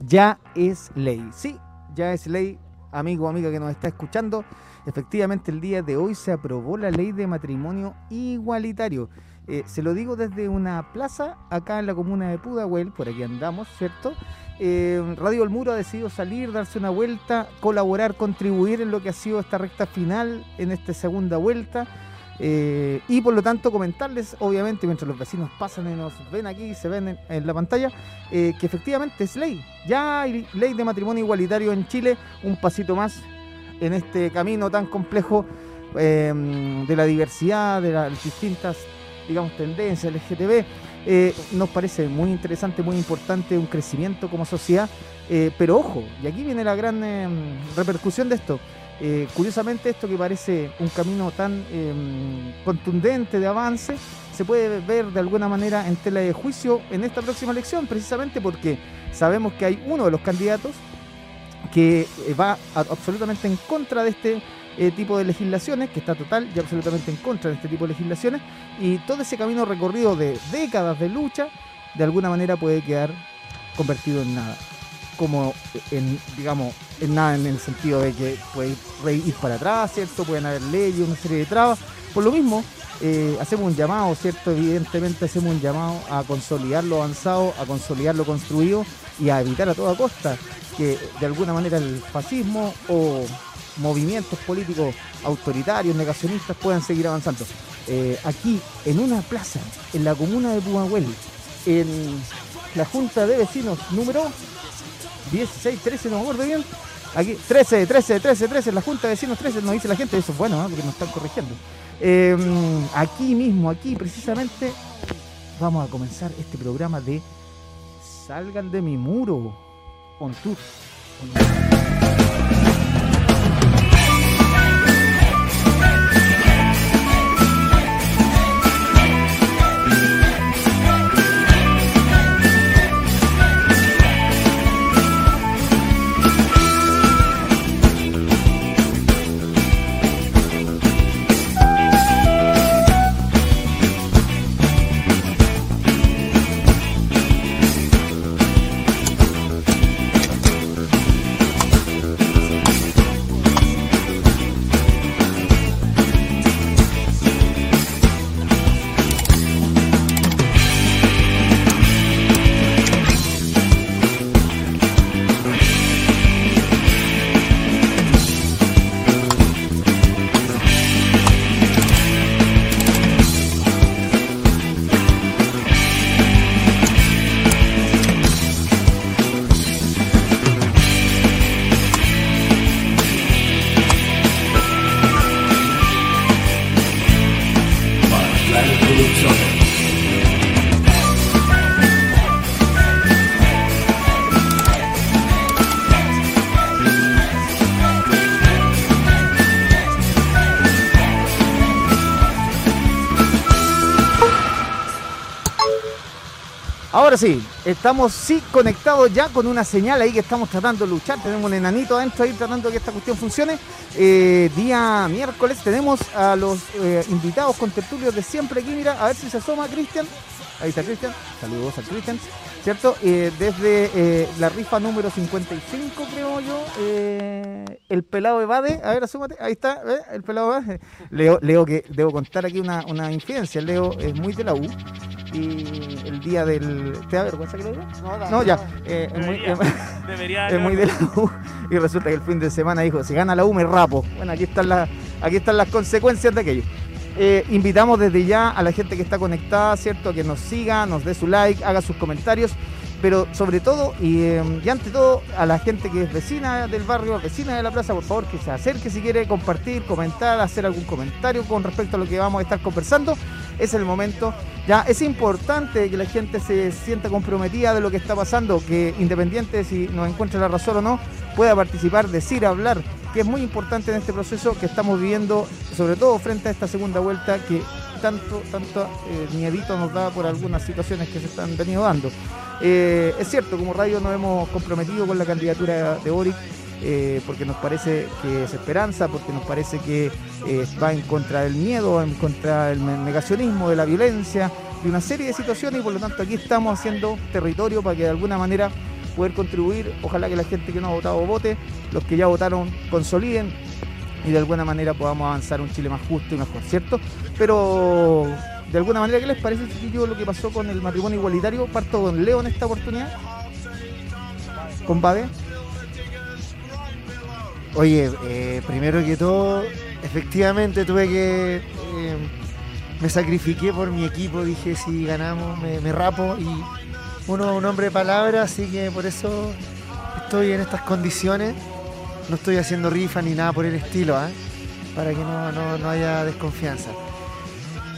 ya es ley. Sí, ya es ley, amigo o amiga que nos está escuchando. Efectivamente, el día de hoy se aprobó la ley de matrimonio igualitario. Eh, se lo digo desde una plaza acá en la comuna de Pudahuel, por aquí andamos, ¿cierto? Eh, Radio El Muro ha decidido salir, darse una vuelta, colaborar, contribuir en lo que ha sido esta recta final, en esta segunda vuelta. Eh, y por lo tanto comentarles, obviamente, mientras los vecinos pasan y nos ven aquí, se ven en, la pantalla, que efectivamente es ley. Ya hay ley de matrimonio igualitario en Chile, un pasito más en este camino tan complejo de la diversidad, de las distintas digamos, tendencia LGTB. Eh, nos parece muy interesante, muy importante, un crecimiento como sociedad. Eh, pero ojo, y aquí viene la gran em, repercusión de esto. Eh, curiosamente, esto que parece un camino tan em, contundente de avance, se puede ver de alguna manera en tela de juicio en esta próxima elección, precisamente porque sabemos que hay uno de los candidatos que va absolutamente en contra de este eh, tipo de legislaciones, que está total y absolutamente en contra de este tipo de legislaciones, y todo ese camino recorrido de décadas de lucha, de alguna manera puede quedar convertido en nada. Como en, digamos, en nada en el sentido de que puede ir para atrás, ¿cierto? Pueden haber leyes, una serie de trabas. Por lo mismo, eh, hacemos un llamado, ¿cierto? Evidentemente hacemos un llamado a consolidar lo avanzado, a consolidar lo construido y a evitar a toda costa que de alguna manera el fascismo o movimientos políticos autoritarios, negacionistas puedan seguir avanzando. Eh, aquí, en una plaza, en la comuna de Pumahuel, en la Junta de Vecinos número 16, 13, no me acuerdo bien. Aquí, 13, 13, 13, 13, en la Junta de Vecinos 13, nos dice la gente, eso es bueno, porque nos están corrigiendo. Em, aquí mismo, aquí precisamente, vamos a comenzar este programa de Salgan de mi muro on tour. Ahora sí, estamos sí conectados ya con una señal ahí que estamos tratando de luchar. Tenemos un enanito adentro ahí tratando de que esta cuestión funcione. Eh, día miércoles tenemos a los eh, invitados con tertulios de siempre aquí. Mira, a ver si se asoma Cristian. Ahí está Cristian. Saludos a Cristian. ¿Cierto? Eh, desde la rifa número 55, creo yo. el pelado evade. A ver, asúmate. Ahí está. El pelado evade. Leo, Leo, que debo contar aquí una, una infidencia. Leo es muy de la U y el día del. ¿Te da vergüenza que lo diga? No, no, ya. Eh, es muy, es muy de la U. Y resulta que el fin de semana dijo: si gana la U, me rapo. Bueno, aquí están, las, aquí están las consecuencias de aquello. Eh, invitamos desde ya a la gente que está conectada, ¿cierto? Que nos siga, nos dé su like, haga sus comentarios pero sobre todo em, y, ante todo a la gente que es vecina del barrio, vecina de la plaza, por favor que se acerque si quiere compartir, comentar, hacer algún comentario con respecto a lo que vamos a estar conversando. Es el momento. Ya es importante que la gente se sienta comprometida de lo que está pasando, que independiente si nos encuentra la razón o no, pueda participar, decir, hablar, que es muy importante en este proceso que estamos viviendo, sobre todo frente a esta segunda vuelta que tanto, tanto eh, miedito nos da por algunas situaciones que se están venido dando. Eh, es cierto, como radio nos hemos comprometido con la candidatura de Boric eh, porque nos parece que es esperanza, porque nos parece que va en contra del miedo, en contra del negacionismo, de la violencia, de una serie de situaciones y por lo tanto aquí estamos haciendo territorio para que de alguna manera poder contribuir. Ojalá que la gente que no ha votado vote, los que ya votaron consoliden y de alguna manera podamos avanzar un Chile más justo y mejor, ¿cierto? Pero de alguna manera, ¿qué les parece, chiquillo, lo que pasó con el matrimonio igualitario? Parto con Leo en esta oportunidad. Con Babe. Oye, eh, primero que todo, efectivamente tuve que. Eh, me sacrifiqué por mi equipo, dije si ganamos me, rapo y uno un hombre de palabra, así que por eso estoy en estas condiciones. No estoy haciendo rifa ni nada por el estilo, ¿ah? para que no, haya desconfianza.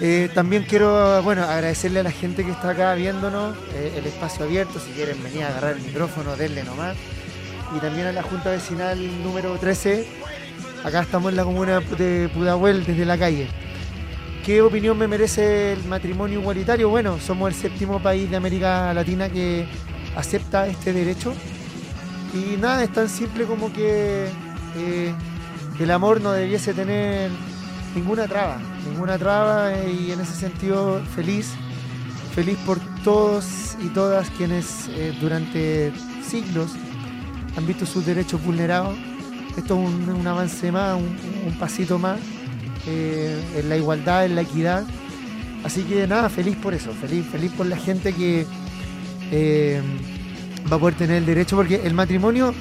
Eh, también quiero bueno, agradecerle a la gente que está acá viéndonos, el espacio abierto, si quieren venir a agarrar el micrófono, denle nomás y también a la Junta Vecinal número 13. Acá estamos en la comuna de Pudahuel desde la calle. ¿Qué opinión me merece el matrimonio igualitario? Bueno, somos el séptimo país de América Latina que acepta este derecho. Y nada, es tan simple como que eh, el amor no debiese tener ninguna traba, ninguna traba y en ese sentido feliz, feliz por todos y todas quienes eh, durante siglos han visto sus derechos vulnerados. Esto es un, avance más, un, pasito más eh, en la igualdad, en la equidad. Así que nada, feliz por eso, feliz, feliz por la gente que eh, va a poder tener el derecho, porque el matrimonio,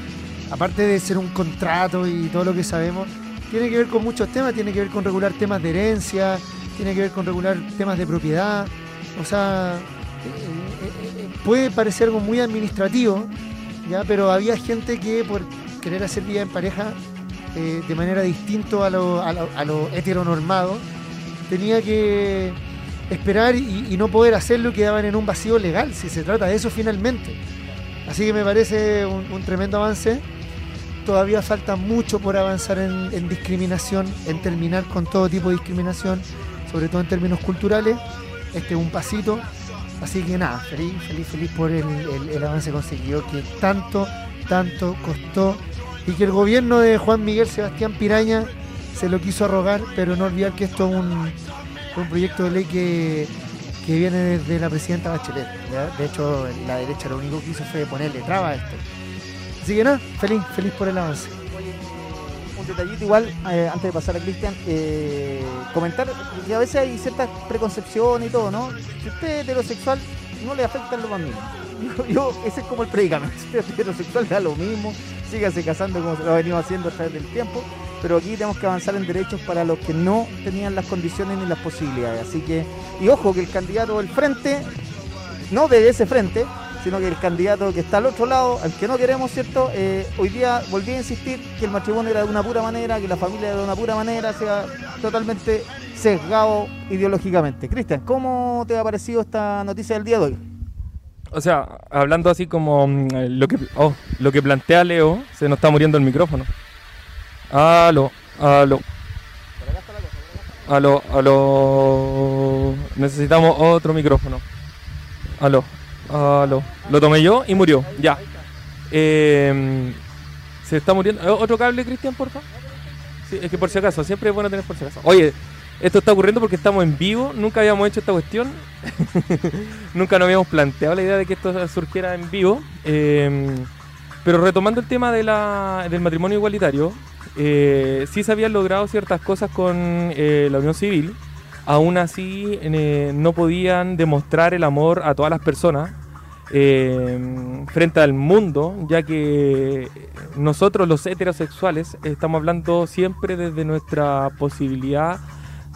aparte de ser un contrato y todo lo que sabemos, tiene que ver con muchos temas, tiene que ver con regular temas de herencia, tiene que ver con regular temas de propiedad. O sea, eh, puede parecer algo muy administrativo, pero había gente que por querer hacer vida en pareja eh, de manera distinta a lo, a, lo, heteronormado, tenía que esperar y, no poder hacerlo quedaban en un vacío legal, si se trata de eso finalmente. Así que me parece un, tremendo avance. Todavía falta mucho por avanzar en, discriminación, en terminar con todo tipo de discriminación, sobre todo en términos culturales. Este es un pasito, Así que nada, feliz, feliz, feliz por el, avance conseguido que tanto, tanto costó y que el gobierno de Juan Miguel Sebastián Piraña se lo quiso arrogar, pero no olvidar que esto es un, proyecto de ley que, viene desde la presidenta Bachelet. De hecho, la derecha lo único que hizo fue ponerle traba a esto. Así que nada, feliz, feliz por el avance un detallito igual, eh, antes de pasar a Cristian, eh, comentar que a veces hay ciertas preconcepciones y todo, ¿no? Si usted es heterosexual, no le afectan los bambinos. Yo, ese es como el predicamento. Si usted es heterosexual, da lo mismo, sígase casando como se lo ha venido haciendo a través del tiempo, pero aquí tenemos que avanzar en derechos para los que no tenían las condiciones ni las posibilidades. Así que, y ojo que el candidato del frente, no de ese frente, sino que el candidato que está al otro lado, al que no queremos, ¿cierto? Eh, hoy día volví a insistir que el matrimonio era de una pura manera, que la familia era de una pura manera, sea totalmente sesgado ideológicamente. Cristian, ¿cómo te ha parecido esta noticia del día de hoy? O sea, hablando así como mm, lo que oh, lo que plantea Leo, se nos está muriendo el micrófono. Aló, aló. Aló, aló. Necesitamos otro micrófono. Aló. Ah, lo, tomé yo y murió. Ya. Eh, se está muriendo. ¿Eh, ¿Otro cable, Cristian, por favor? Sí, es que por si acaso, siempre es bueno tener por si acaso. Oye, esto está ocurriendo porque estamos en vivo. Nunca habíamos hecho esta cuestión. Nunca nos habíamos planteado la idea de que esto surgiera en vivo. Eh, pero retomando el tema del matrimonio igualitario, eh, sí se habían logrado ciertas cosas con la unión civil aún así eh, no podían demostrar el amor a todas las personas eh, frente al mundo, ya que nosotros los heterosexuales estamos hablando siempre desde nuestra posibilidad,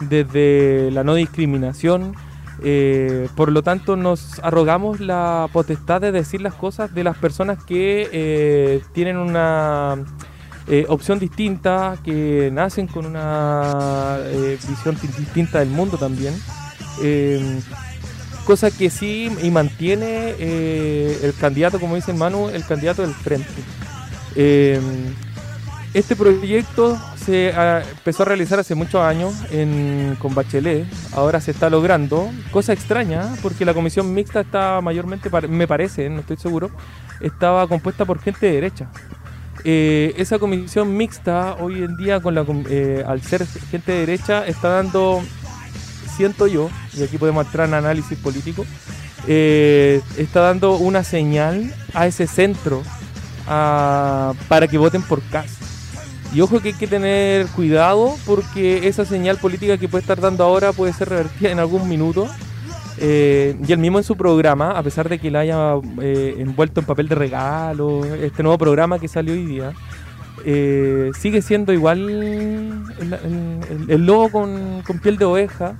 desde la no discriminación, eh, por lo tanto nos arrogamos la potestad de decir las cosas de las personas que tienen una eh, opción distinta, que nacen con una eh, visión distinta del mundo también. Eh, cosa que sí y mantiene el candidato, como dice Manu, el candidato del frente. Este proyecto se empezó a realizar hace muchos años con Bachelet, ahora se está logrando, cosa extraña, porque la comisión mixta está mayormente, me parece, no estoy seguro, estaba compuesta por gente de derecha. Eh, esa comisión mixta hoy en día, eh, al ser gente de derecha, está dando, siento yo, y aquí podemos entrar en análisis político, eh, está dando una señal a ese centro para que voten por Cas. Y ojo que hay que tener cuidado porque esa señal política que puede estar dando ahora puede ser revertida en algún minuto. Eh, y él mismo en su programa, a pesar de que la haya eh, envuelto en papel de regalo, este nuevo programa que salió hoy día, eh, sigue siendo igual el, lobo con, con, piel de oveja,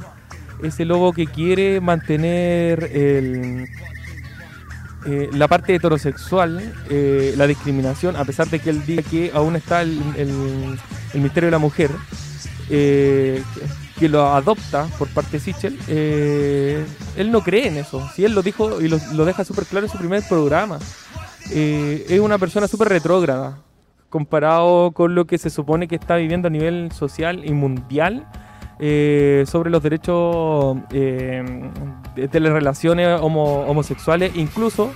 ese lobo que quiere mantener el, eh, la parte heterosexual, eh, la discriminación, a pesar de que él diga que aún está el, el, misterio de la mujer, eh, que, lo adopta por parte de Sichel, él no cree en eso. Si él lo dijo y lo, lo deja súper claro en su primer programa, es una persona súper retrógrada comparado con lo que se supone que está viviendo a nivel social y mundial eh, sobre los derechos eh, de, las relaciones homosexuales, incluso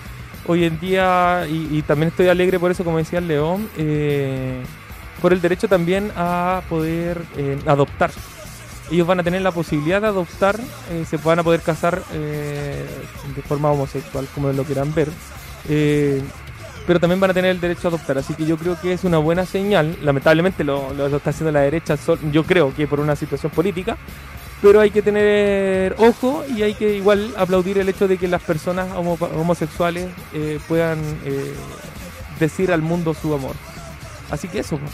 hoy en día, y, también estoy alegre por eso, como decía León, eh, por el derecho también a poder adoptar. Ellos van a tener la posibilidad de adoptar, se van a poder casar de forma homosexual, como lo quieran ver pero también van a tener el derecho a adoptar. Así que yo creo que es una buena señal. Lamentablemente lo, está haciendo la derecha, yo creo que por una situación política, pero hay que tener ojo y hay que igual aplaudir el hecho de que las personas homosexuales eh, puedan eh, decir al mundo su amor. Así que eso. Pues.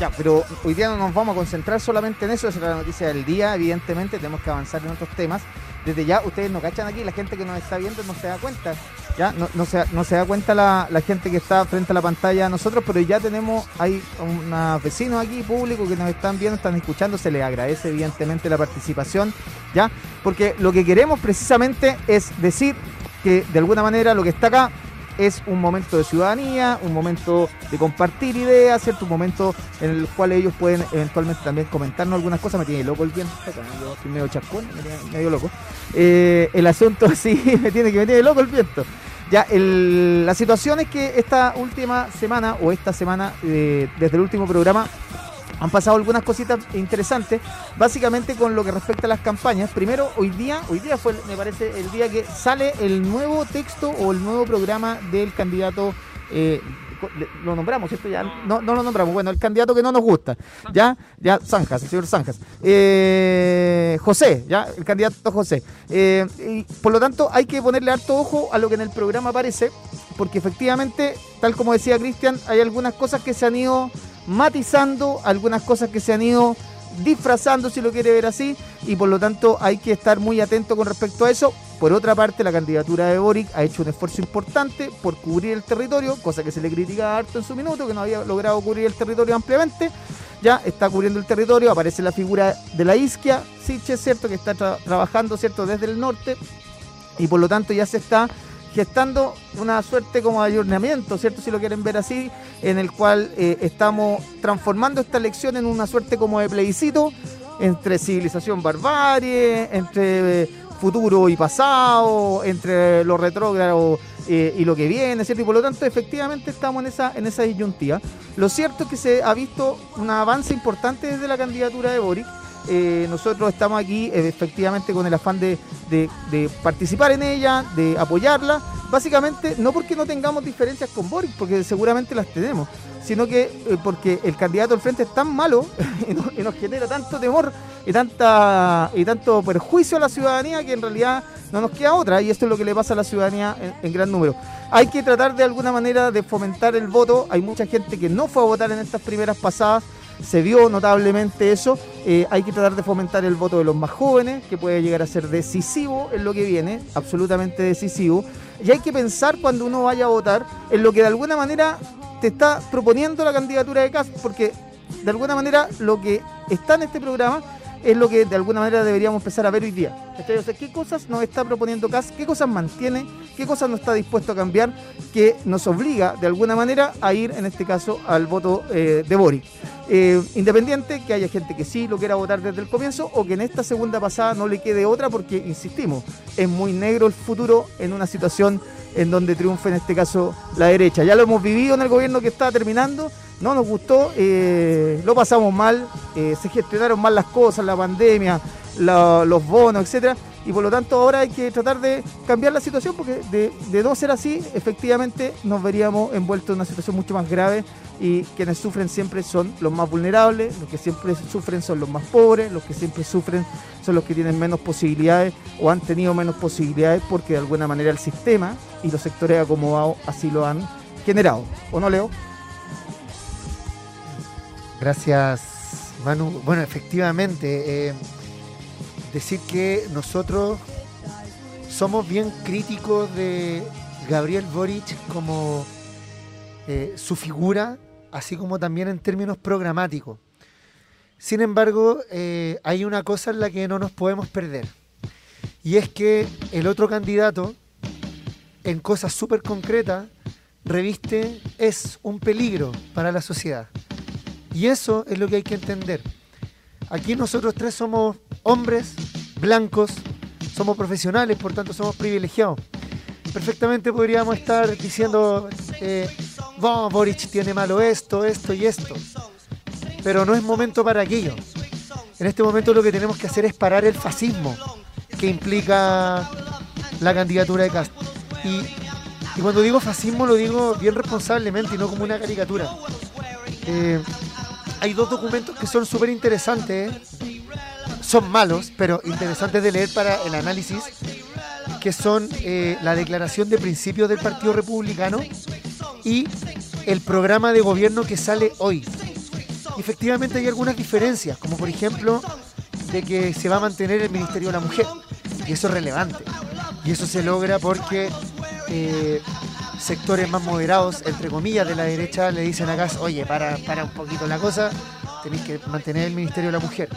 Ya, pero hoy día no nos vamos a concentrar solamente en eso, es la noticia del día, evidentemente tenemos que avanzar en otros temas. Desde ya, ustedes nos cachan aquí, la gente que nos está viendo no se da cuenta, ya, no, no, se, no se da cuenta la, gente que está frente a la pantalla a nosotros, pero ya tenemos, hay unos vecinos aquí, público, que nos están viendo, están escuchando, se les agradece evidentemente la participación, ya, porque lo que queremos precisamente es decir que de alguna manera lo que está acá es un momento de ciudadanía, un momento de compartir ideas, ¿cierto? Un momento en el cual ellos pueden eventualmente también comentarnos algunas cosas. Me tiene loco el viento, estoy medio chascón, medio loco. Eh, el asunto así me tiene que me tiene loco el viento. Ya, la situación es que esta última semana, o esta semana, eh, desde el último programa, han pasado algunas cositas interesantes, básicamente con lo que respecta a las campañas. Primero, hoy día, hoy día fue, me parece, el día que sale el nuevo texto o el nuevo programa del candidato. Eh, lo nombramos, ¿cierto? Ya no, no lo nombramos. Bueno, el candidato que no nos gusta, ¿ya? Ya, Zanjas, el señor Zanjas. Eh, José, ¿ya? El candidato José. Eh, por lo tanto, hay que ponerle harto ojo a lo que en el programa aparece, porque efectivamente, tal como decía Cristian, hay algunas cosas que se han ido matizando algunas cosas que se han ido disfrazando, si lo quiere ver así, y por lo tanto hay que estar muy atento con respecto a eso. Por otra parte, la candidatura de Boric ha hecho un esfuerzo importante por cubrir el territorio, cosa que se le critica harto en su minuto, que no había logrado cubrir el territorio ampliamente. Ya está cubriendo el territorio, aparece la figura de la isquia, es cierto que está trabajando cierto desde el norte y por lo tanto ya se está gestando una suerte como de ayornamiento, ¿cierto? Si lo quieren ver así, en el cual eh, estamos transformando esta elección en una suerte como de plebiscito entre civilización barbarie, entre futuro y pasado, entre lo retrógrado eh, y lo que viene, ¿cierto? Y por lo tanto, efectivamente estamos en esa, en esa disyuntiva. Lo cierto es que se ha visto un avance importante desde la candidatura de Boric eh, nosotros estamos aquí eh, efectivamente con el afán de, participar en ella, de apoyarla, básicamente no porque no tengamos diferencias con Boris, porque seguramente las tenemos, sino que eh, porque el candidato al frente es tan malo y, nos, genera tanto temor y, tanta, y tanto perjuicio a la ciudadanía que en realidad no nos queda otra y esto es lo que le pasa a la ciudadanía en gran número. Hay que tratar de alguna manera de fomentar el voto, hay mucha gente que no fue a votar en estas primeras pasadas se vio notablemente eso. Eh, hay que tratar de fomentar el voto de los más jóvenes, que puede llegar a ser decisivo en lo que viene, absolutamente decisivo. Y hay que pensar cuando uno vaya a votar en lo que de alguna manera te está proponiendo la candidatura de CAS, porque de alguna manera lo que está en este programa es lo que de alguna manera deberíamos empezar a ver hoy día. ¿qué cosas nos está proponiendo CAS? ¿Qué cosas mantiene? ¿Qué cosas no está dispuesto a cambiar? Que nos obliga de alguna manera a ir, en este caso, al voto eh, de Boric. Eh, independiente que haya gente que sí lo quiera votar desde el comienzo o que en esta segunda pasada no le quede otra porque, insistimos, es muy negro el futuro en una situación en donde triunfa en este caso la derecha. Ya lo hemos vivido en el gobierno que está terminando, no nos gustó, eh, lo pasamos mal, eh, se gestionaron mal las cosas, la pandemia, los bonos, etcétera, Y por lo tanto ahora hay que tratar de cambiar la situación porque de, de no ser así, efectivamente nos veríamos envueltos en una situación mucho más grave y quienes sufren siempre son los más vulnerables, los que siempre sufren son los más pobres, los que siempre sufren son los que tienen menos posibilidades o han tenido menos posibilidades porque de alguna manera el sistema y los sectores acomodados así lo han generado. ¿O no, Leo? Gracias, Manu. Bueno, efectivamente, eh, decir que nosotros somos bien críticos de Gabriel Boric como eh, su figura, así como también en términos programáticos. Sin embargo, eh, hay una cosa en la que no nos podemos perder. Y es que el otro candidato, en cosas súper concretas, reviste, es un peligro para la sociedad. Y eso es lo que hay que entender. Aquí nosotros tres somos hombres blancos, somos profesionales, por tanto somos privilegiados. Perfectamente podríamos estar diciendo, eh, Boric tiene malo esto, esto y esto. Pero no es momento para aquello. En este momento lo que tenemos que hacer es parar el fascismo que implica la candidatura de Castro. Y, y cuando digo fascismo lo digo bien responsablemente y no como una caricatura. Eh, hay dos documentos que son súper interesantes, son malos, pero interesantes de leer para el análisis, que son eh, la declaración de principios del Partido Republicano y el programa de gobierno que sale hoy. efectivamente hay algunas diferencias, como por ejemplo de que se va a mantener el Ministerio de la Mujer, y eso es relevante. Y eso se logra porque eh, sectores más moderados, entre comillas, de la derecha le dicen acá, oye, para, para un poquito la cosa, tenéis que mantener el Ministerio de la Mujer.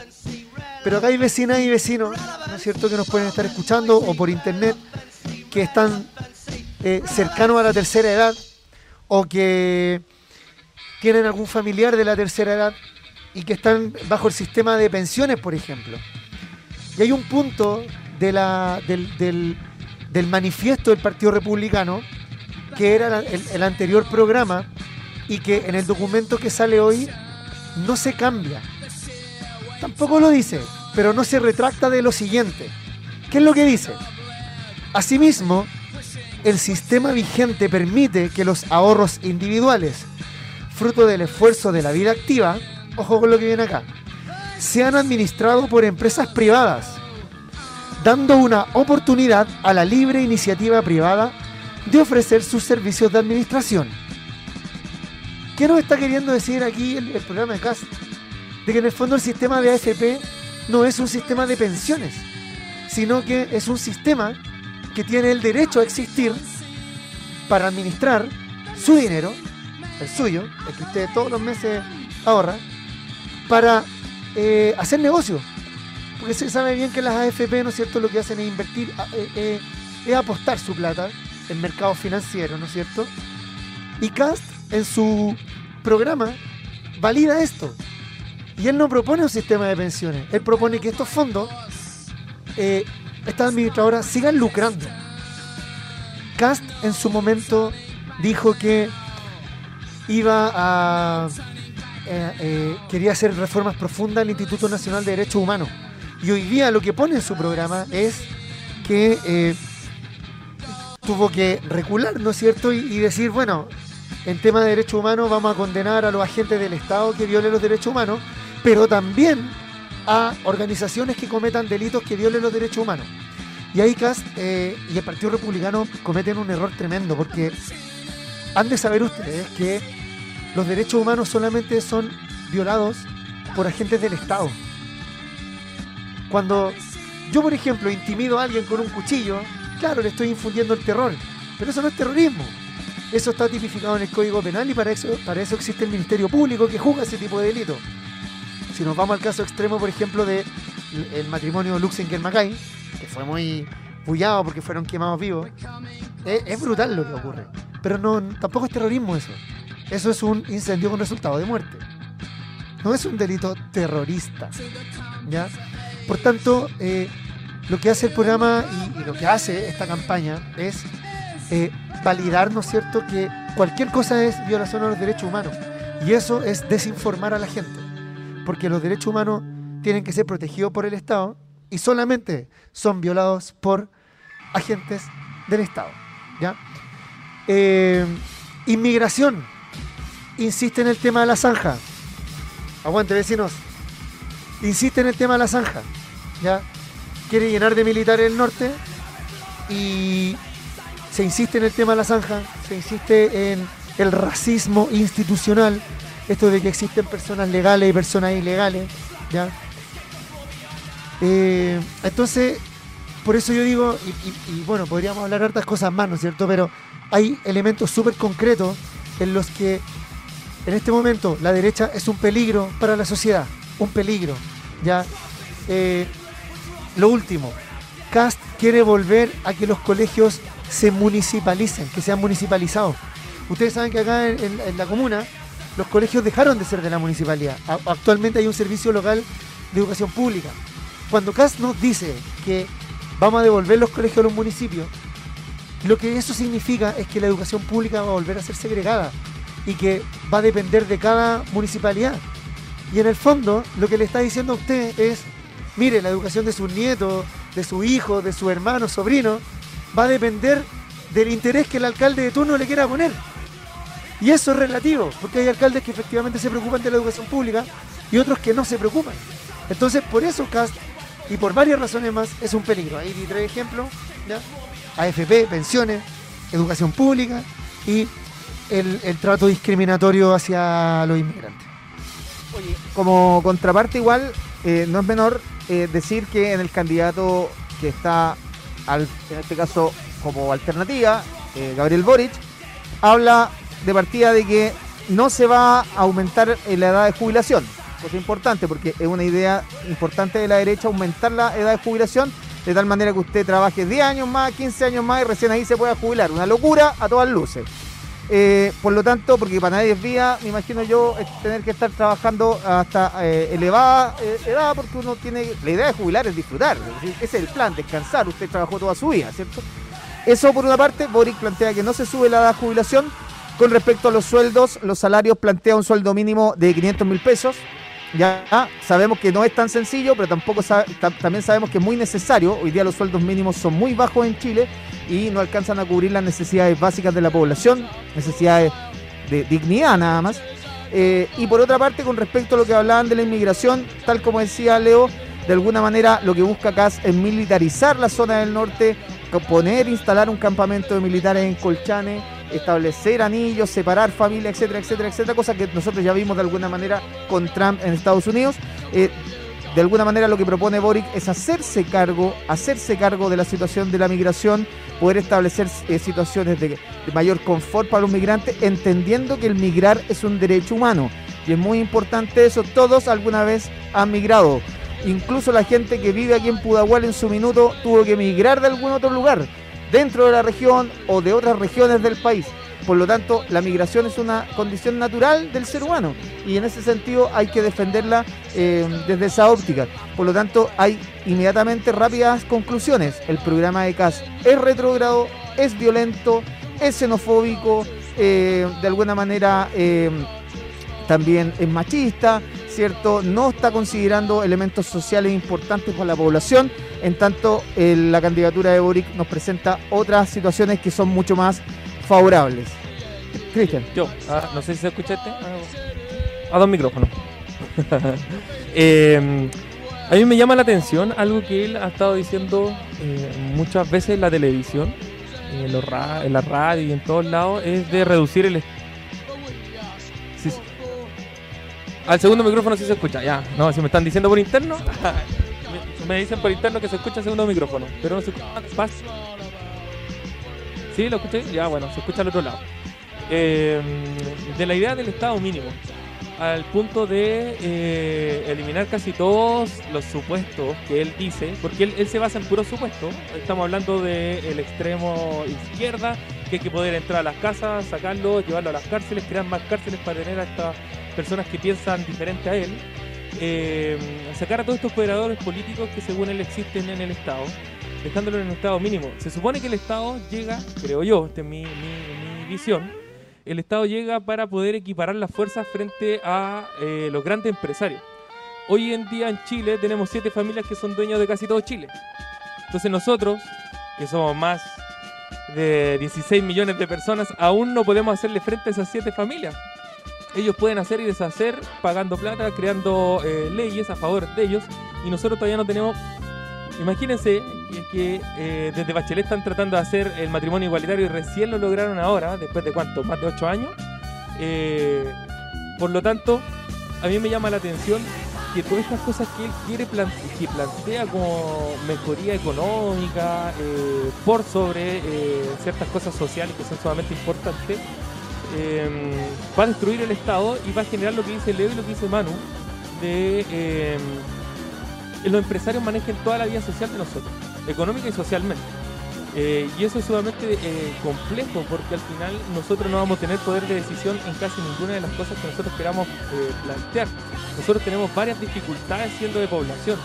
Pero acá hay vecinas y vecinos, ¿no es cierto?, que nos pueden estar escuchando o por internet, que están eh, cercanos a la tercera edad o que tienen algún familiar de la tercera edad y que están bajo el sistema de pensiones, por ejemplo. Y hay un punto de la, del, del, del manifiesto del Partido Republicano que era el, anterior programa y que en el documento que sale hoy no se cambia. Tampoco lo dice, pero no se retracta de lo siguiente. ¿Qué es lo que dice? Asimismo, el sistema vigente permite que los ahorros individuales, fruto del esfuerzo de la vida activa, ojo con lo que viene acá, sean administrados por empresas privadas, dando una oportunidad a la libre iniciativa privada de ofrecer sus servicios de administración. ¿Qué nos está queriendo decir aquí el, programa de CAS? De que en el fondo el sistema de AFP no es un sistema de pensiones, sino que es un sistema que tiene el derecho a existir para administrar su dinero, el suyo, el que usted todos los meses ahorra, para eh, hacer negocio. Porque se sabe bien que las AFP, ¿no es cierto?, lo que hacen es invertir, eh, eh, es apostar su plata en mercado financiero, ¿no es cierto? Y Cast en su programa valida esto. Y él no propone un sistema de pensiones, él propone que estos fondos, eh, estas administradoras, sigan lucrando. Cast en su momento dijo que iba a. Eh, eh, quería hacer reformas profundas al Instituto Nacional de Derechos Humanos. Y hoy día lo que pone en su programa es que tuvo que recular, ¿no es cierto? Y, decir, bueno, en tema de derechos humanos vamos a condenar a los agentes del Estado que violen los derechos humanos, pero también a organizaciones que cometan delitos que violen los derechos humanos. Y ahí Cast eh, y el Partido Republicano cometen un error tremendo, porque han de saber ustedes que los derechos humanos solamente son violados por agentes del Estado. Cuando yo, por ejemplo, intimido a alguien con un cuchillo, claro, le estoy infundiendo el terror, pero eso no es terrorismo. Eso está tipificado en el Código Penal y para eso, para eso existe el Ministerio Público que juzga ese tipo de delito. Si nos vamos al caso extremo, por ejemplo, del el matrimonio Luxinger-Mackay, que fue muy bullado porque fueron quemados vivos, es, brutal lo que ocurre. Pero no, tampoco es terrorismo eso. Eso es un incendio con resultado de muerte. No es un delito terrorista. ¿ya? Por tanto, eh, lo que hace el programa y, lo que hace esta campaña es eh, validar, ¿no es cierto?, que cualquier cosa es violación a los derechos humanos. Y eso es desinformar a la gente. Porque los derechos humanos tienen que ser protegidos por el Estado y solamente son violados por agentes del Estado. ¿ya? Eh, inmigración. Insiste en el tema de la zanja. Aguante, vecinos. Insiste en el tema de la zanja. ¿ya? Quiere llenar de militares el norte y se insiste en el tema de la zanja, se insiste en el racismo institucional, esto de que existen personas legales y personas ilegales, ¿ya? Eh, entonces, por eso yo digo, y, bueno, podríamos hablar hartas cosas más, ¿no es cierto? Pero hay elementos súper concretos en los que en este momento la derecha es un peligro para la sociedad, un peligro, ¿ya? Eh, lo último, Cast quiere volver a que los colegios se municipalicen, que sean municipalizados. Ustedes saben que acá en, la comuna los colegios dejaron de ser de la municipalidad. Actualmente hay un servicio local de educación pública. Cuando Cast nos dice que vamos a devolver los colegios a los municipios, lo que eso significa es que la educación pública va a volver a ser segregada y que va a depender de cada municipalidad. Y en el fondo, lo que le está diciendo a usted es, mire, la educación de sus nietos, de su hijo, de su hermano, sobrino, va a depender del interés que el alcalde de turno le quiera poner. Y eso es relativo, porque hay alcaldes que efectivamente se preocupan de la educación pública y otros que no se preocupan. Entonces, por eso CAST, y por varias razones más, es un peligro. Ahí di tres ejemplos, ¿ya? AFP, pensiones, educación pública y el, el trato discriminatorio hacia los inmigrantes. Oye, como contraparte igual, eh, no es menor eh, decir que en el candidato que está, al, en este caso, como alternativa, eh, Gabriel Boric, habla de partida de que no se va a aumentar la edad de jubilación. Cosa importante, porque es una idea importante de la derecha aumentar la edad de jubilación de tal manera que usted trabaje 10 años más, 15 años más y recién ahí se pueda jubilar. Una locura a todas luces. Eh, por lo tanto, porque para nadie es vía, me imagino yo, tener que estar trabajando hasta eh, elevada eh, edad, porque uno tiene. La idea de jubilar es disfrutar. Ese es el plan, descansar. Usted trabajó toda su vida, ¿cierto? Eso por una parte, Boric plantea que no se sube la edad de jubilación. Con respecto a los sueldos, los salarios plantea un sueldo mínimo de 500 mil pesos. Ya sabemos que no es tan sencillo, pero tampoco también sabemos que es muy necesario. Hoy día los sueldos mínimos son muy bajos en Chile y no alcanzan a cubrir las necesidades básicas de la población, necesidades de dignidad nada más. Eh, y por otra parte, con respecto a lo que hablaban de la inmigración, tal como decía Leo, de alguna manera lo que busca acá es militarizar la zona del norte, poner, instalar un campamento de militares en Colchane, establecer anillos, separar familias, etcétera, etcétera, etcétera, cosa que nosotros ya vimos de alguna manera con Trump en Estados Unidos. Eh, de alguna manera lo que propone Boric es hacerse cargo, hacerse cargo de la situación de la migración, poder establecer eh, situaciones de, de, mayor confort para los migrantes, entendiendo que el migrar es un derecho humano. Y es muy importante eso, todos alguna vez han migrado. Incluso la gente que vive aquí en Pudahual en su minuto tuvo que migrar de algún otro lugar, dentro de la región o de otras regiones del país. Por lo tanto, la migración es una condición natural del ser humano y en ese sentido hay que defenderla eh, desde esa óptica. Por lo tanto, hay inmediatamente rápidas conclusiones. El programa de CAS es retrógrado, es violento, es xenofóbico, eh, de alguna manera eh, también es machista, ¿cierto? No está considerando elementos sociales importantes para la población, en tanto la candidatura de Boric nos presenta otras situaciones que son mucho más favorables. Cristian. Yo, ah, no sé si se escucha este. A dos micrófonos. eh, a mí me llama la atención algo que él ha estado diciendo eh, muchas veces en la televisión, en, los ra en la radio y en todos lados, es de reducir el... al segundo micrófono sí se escucha, ya. No, si me están diciendo por interno, me dicen por interno que se escucha el segundo micrófono, pero no se escucha más. ¿Sí? ¿Lo escuché? Ya, bueno, se escucha al otro lado. Eh, de la idea del Estado mínimo, al punto de eh, eliminar casi todos los supuestos que él dice, porque él, se basa en puros supuestos. Estamos hablando del extremo izquierda, que hay que poder entrar a las casas, sacarlo, llevarlo a las cárceles, crear más cárceles para tener a estas personas que piensan diferente a él. Eh, sacar a todos estos operadores políticos que según él existen en el Estado, dejándolo en un estado mínimo. Se supone que el Estado llega, creo yo, esta es mi, mi, mi visión, el Estado llega para poder equiparar las fuerzas frente a eh, los grandes empresarios. hoy en día en Chile tenemos siete familias que son dueños de casi todo Chile. Entonces nosotros, que somos más de 16 millones de personas, aún no podemos hacerle frente a esas siete familias. Ellos pueden hacer y deshacer pagando plata, creando eh, leyes a favor de ellos, y nosotros todavía no tenemos... Imagínense que, eh, desde Bachelet están tratando de hacer el matrimonio igualitario y recién lo lograron ahora, después de cuánto, más de 8 años. Eh, por lo tanto, a mí me llama la atención que todas estas cosas que él quiere plante que plantea como mejoría económica por sobre ciertas cosas sociales que son sumamente importantes eh, va a destruir el Estado y va a generar lo que dice Leo y lo que dice Manu de eh, los empresarios manejen toda la vida social de nosotros, económica y socialmente. Eh, y eso es sumamente eh, complejo porque al final nosotros no vamos a tener poder de decisión en casi ninguna de las cosas que nosotros queramos eh, plantear. Nosotros tenemos varias dificultades siendo de población.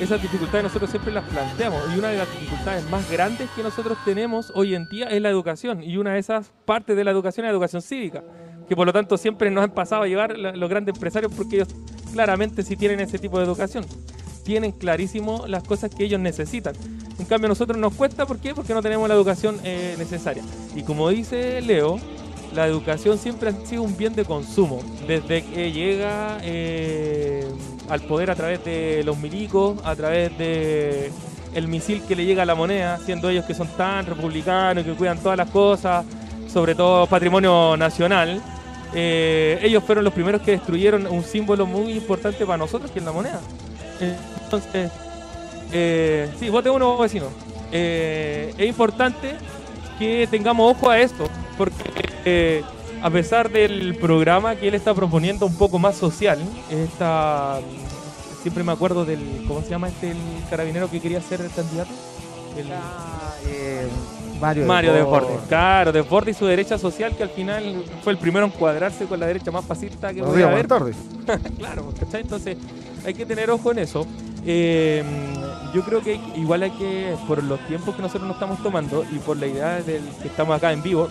Esas dificultades nosotros siempre las planteamos y una de las dificultades más grandes que nosotros tenemos hoy en día es la educación y una de esas partes de la educación es la educación cívica, que por lo tanto siempre nos han pasado a llevar los grandes empresarios porque ellos claramente sí tienen ese tipo de educación tienen clarísimo las cosas que ellos necesitan. En cambio, a nosotros nos cuesta, ¿por qué? Porque no tenemos la educación eh, necesaria. Y como dice Leo, la educación siempre ha sido un bien de consumo. Desde que llega eh, al poder a través de los milicos, a través de el misil que le llega a la moneda, siendo ellos que son tan republicanos, que cuidan todas las cosas, sobre todo patrimonio nacional. eh, ellos fueron los primeros que destruyeron un símbolo muy importante para nosotros, que es la moneda. Entonces, eh, sí, vote uno vecino. Eh, es importante que tengamos ojo a esto, porque eh, a pesar del programa que él está proponiendo un poco más social, está, siempre me acuerdo del, ¿cómo se llama este el carabinero que quería ser el candidato? El- Eh, Mario, Mario de Desbordes, claro, Desbordes y su derecha social que al final fue el primero en cuadrarse con la derecha más fascista que podía haber. Claro, ¿cachai? Entonces hay que tener ojo en eso. Eh, yo creo que igual hay que, por los tiempos que nosotros nos estamos tomando y por la idea del que estamos acá en vivo.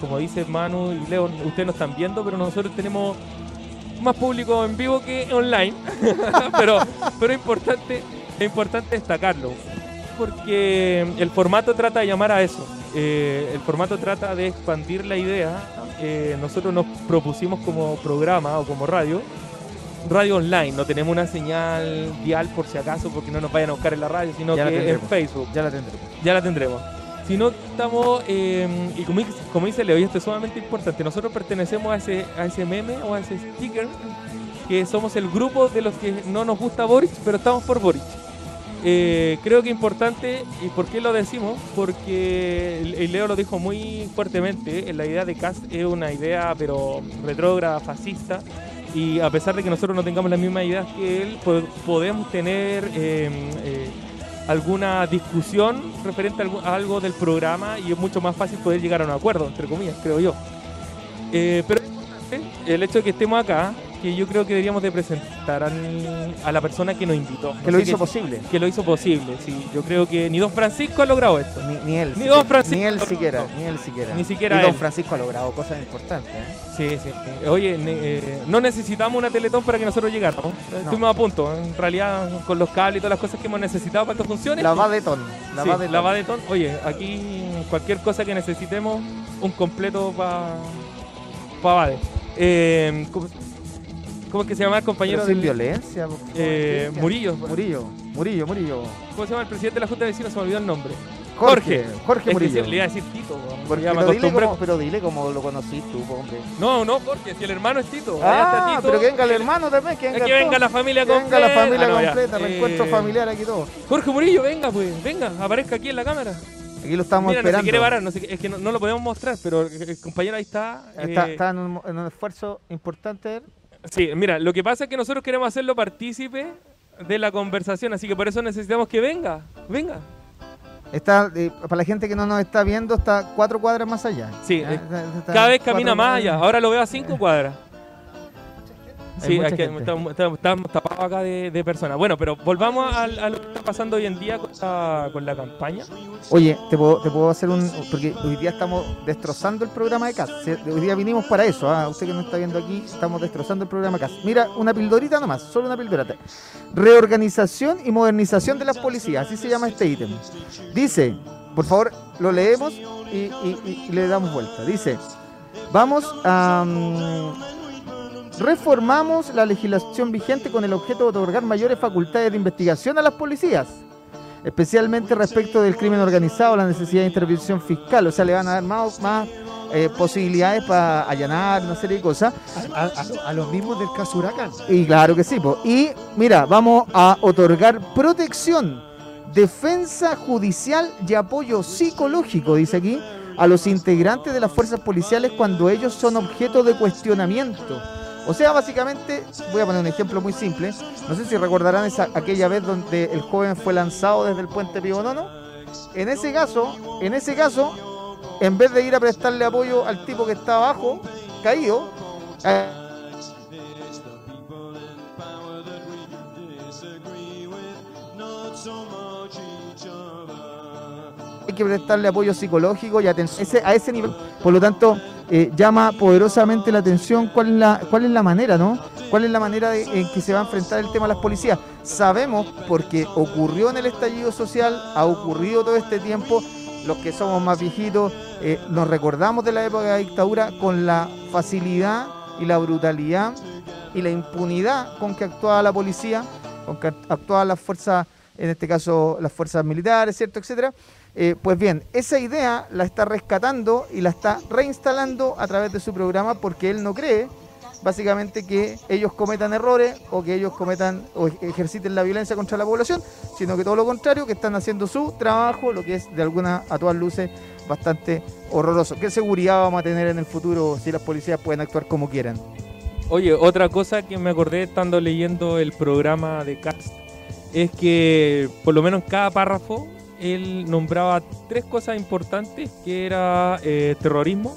Como dice Manu y Leo, ustedes nos están viendo, pero nosotros tenemos más público en vivo que online. pero, importante, es importante destacarlo. Porque el formato trata de llamar a eso. Eh, el formato trata de expandir la idea. Eh, nosotros nos propusimos como programa o como radio radio online, no tenemos una señal dial por si acaso, porque no nos vayan a buscar en la radio, sino Ya que en. Facebook, Ya la tendremos. ya la tendremos. Si no estamos, eh, y como, como dice Leo, y esto es sumamente importante, nosotros pertenecemos a ese, a ese meme o a ese sticker, que somos el grupo de los que no nos gusta Boric, pero estamos por Boric. Eh, creo que importante, ¿y por qué lo decimos? Porque el- Leo lo dijo muy fuertemente, la idea de Cast es una idea pero retrógrada, fascista, y a pesar de que nosotros no tengamos las mismas ideas que él, po- podemos tener eh, eh, alguna discusión referente a algo, del programa y es mucho más fácil poder llegar a un acuerdo, entre comillas, creo yo. Eh, pero el hecho de que estemos acá, que yo creo que deberíamos de presentar al- a la persona que nos invitó. No Que lo hizo posible. que lo hizo posible, sí. Yo creo que ni Don Francisco ha logrado esto. Ni, ni él. Ni don Francisco. Ni él siquiera. Ni él siquiera. Ni siquiera Y don él. Francisco ha logrado cosas importantes. ¿eh? Sí, sí. sí. Oye, eh, no necesitamos una teletón para que nosotros llegáramos. Estuvimos a punto. En realidad, con los cables y todas las cosas que hemos necesitado para que funcione. La va de ton. La Sí, va de la ton. va de ton. Oye, aquí cualquier cosa que necesitemos, un completo para pa Bade. Eh, ¿cómo, cómo es que se llama el compañero Pero sin del- violencia. Eh. Murillo. Murillo. Murillo, Murillo. ¿Cómo se llama el presidente de la Junta de Vecinos? Se me olvidó el nombre. Jorge. Jorge Murillo. le iba a decir Tito. Porque- Ya pero, dile como, pero dile como lo conociste tú, hombre. No, no, Jorge, si el hermano es Tito. Ah, Tito. pero que venga el hermano también. Que Es venga, que venga la familia Que venga completa. la familia Ah, no, completa. Reencuentro Eh, familiar aquí todo. Jorge Murillo, venga, pues, venga, aparezca aquí en la cámara. Aquí lo estamos Mira, no se esperando. quiere parar, no qué- es que no, no lo podemos mostrar, pero el, el compañero ahí está. Está, eh, está en, un, en un esfuerzo importante. Sí, mira, lo que pasa es que nosotros queremos hacerlo partícipe de la conversación, así que por eso necesitamos que venga, venga. Está, eh, para la gente que no nos está viendo, está cuatro cuadras más allá. Sí, Ya, eh, está- está Cada vez camina más allá, ahora lo veo a cinco cuadras. Sí, gente. estamos, estamos- tapados acá de, de personas. Bueno, pero volvamos a, lo que está pasando hoy en día con la, con la campaña. Oye, te puedo, te puedo hacer un. Porque hoy día estamos destrozando el programa de CAS. Hoy día vinimos para eso. ¿ah? Usted que no está viendo aquí, estamos destrozando el programa CAS. Mira, una pildorita nomás, solo una pildorita. Reorganización y modernización de las policías. Así se llama este ítem. Dice, por favor, lo leemos y, y- y- y le damos vuelta. Dice, vamos a. mm, Reformamos la legislación vigente con el objeto de otorgar mayores facultades de investigación a las policías especialmente respecto del crimen organizado, la necesidad de intervención fiscal, o sea, le van a dar más, más eh, posibilidades para allanar una serie de cosas. A, a- a lo- a los mismos del caso Huracán. Y claro que sí, po. y mira, vamos a otorgar protección, defensa judicial y apoyo psicológico, dice aquí, a los integrantes de las fuerzas policiales cuando ellos son objeto de cuestionamiento. O sea, básicamente, voy a poner un ejemplo muy simple. No sé si recordarán esa, aquella vez donde el joven fue lanzado desde el puente Pío. En ese caso, en ese caso, en vez de ir a prestarle apoyo al tipo que está abajo, caído, hay que prestarle apoyo psicológico y atención a ese nivel. Por lo tanto, eh, llama poderosamente la atención cuál es la, cuál es la manera, ¿no? ¿Cuál es la manera de- en que se va a enfrentar el tema de las policías? Sabemos, porque ocurrió en el estallido social, ha ocurrido todo este tiempo, los que somos más viejitos, eh, nos recordamos de la época de la dictadura con la facilidad y la brutalidad y la impunidad con que actuaba la policía, con que actuaban las fuerzas, en este caso las fuerzas militares, ¿cierto? etcétera. Eh, pues bien, esa idea la está rescatando y la está reinstalando a través de su programa porque él no cree, básicamente, que ellos cometan errores o que ellos cometan o ej- ejerciten la violencia contra la población, sino que todo lo contrario, que están haciendo su trabajo, lo que es de alguna a todas luces bastante horroroso. ¿Qué seguridad vamos a tener en el futuro si las policías pueden actuar como quieran? Oye, otra cosa que me acordé estando leyendo el programa de Cast es que por lo menos en cada párrafo él nombraba tres cosas importantes que era eh, terrorismo,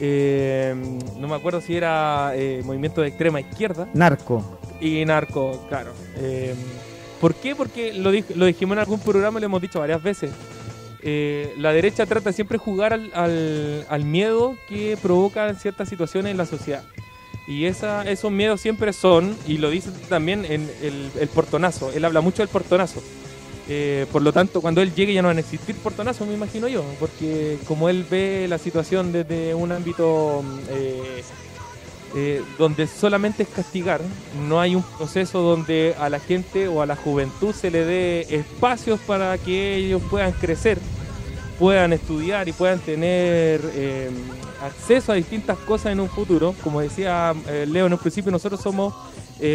eh, no me acuerdo si era eh, movimiento de extrema izquierda Narco. y narco, claro. ¿Por qué? Porque lo, dij- lo dijimos en algún programa y lo hemos dicho varias veces. La derecha trata siempre de jugar al, al- al miedo que provocan ciertas situaciones en la sociedad. Y esa, esos miedos siempre son, y lo dice también en el, el portonazo, él habla mucho del portonazo. Eh, por lo tanto, cuando él llegue ya no van a existir portonazos, me imagino yo, porque como él ve la situación desde un ámbito eh, eh, donde solamente es castigar, no hay un proceso donde a la gente o a la juventud se le dé espacios para que ellos puedan crecer, puedan estudiar y puedan tener acceso a distintas cosas en un futuro. Como decía Leo en un principio, nosotros somos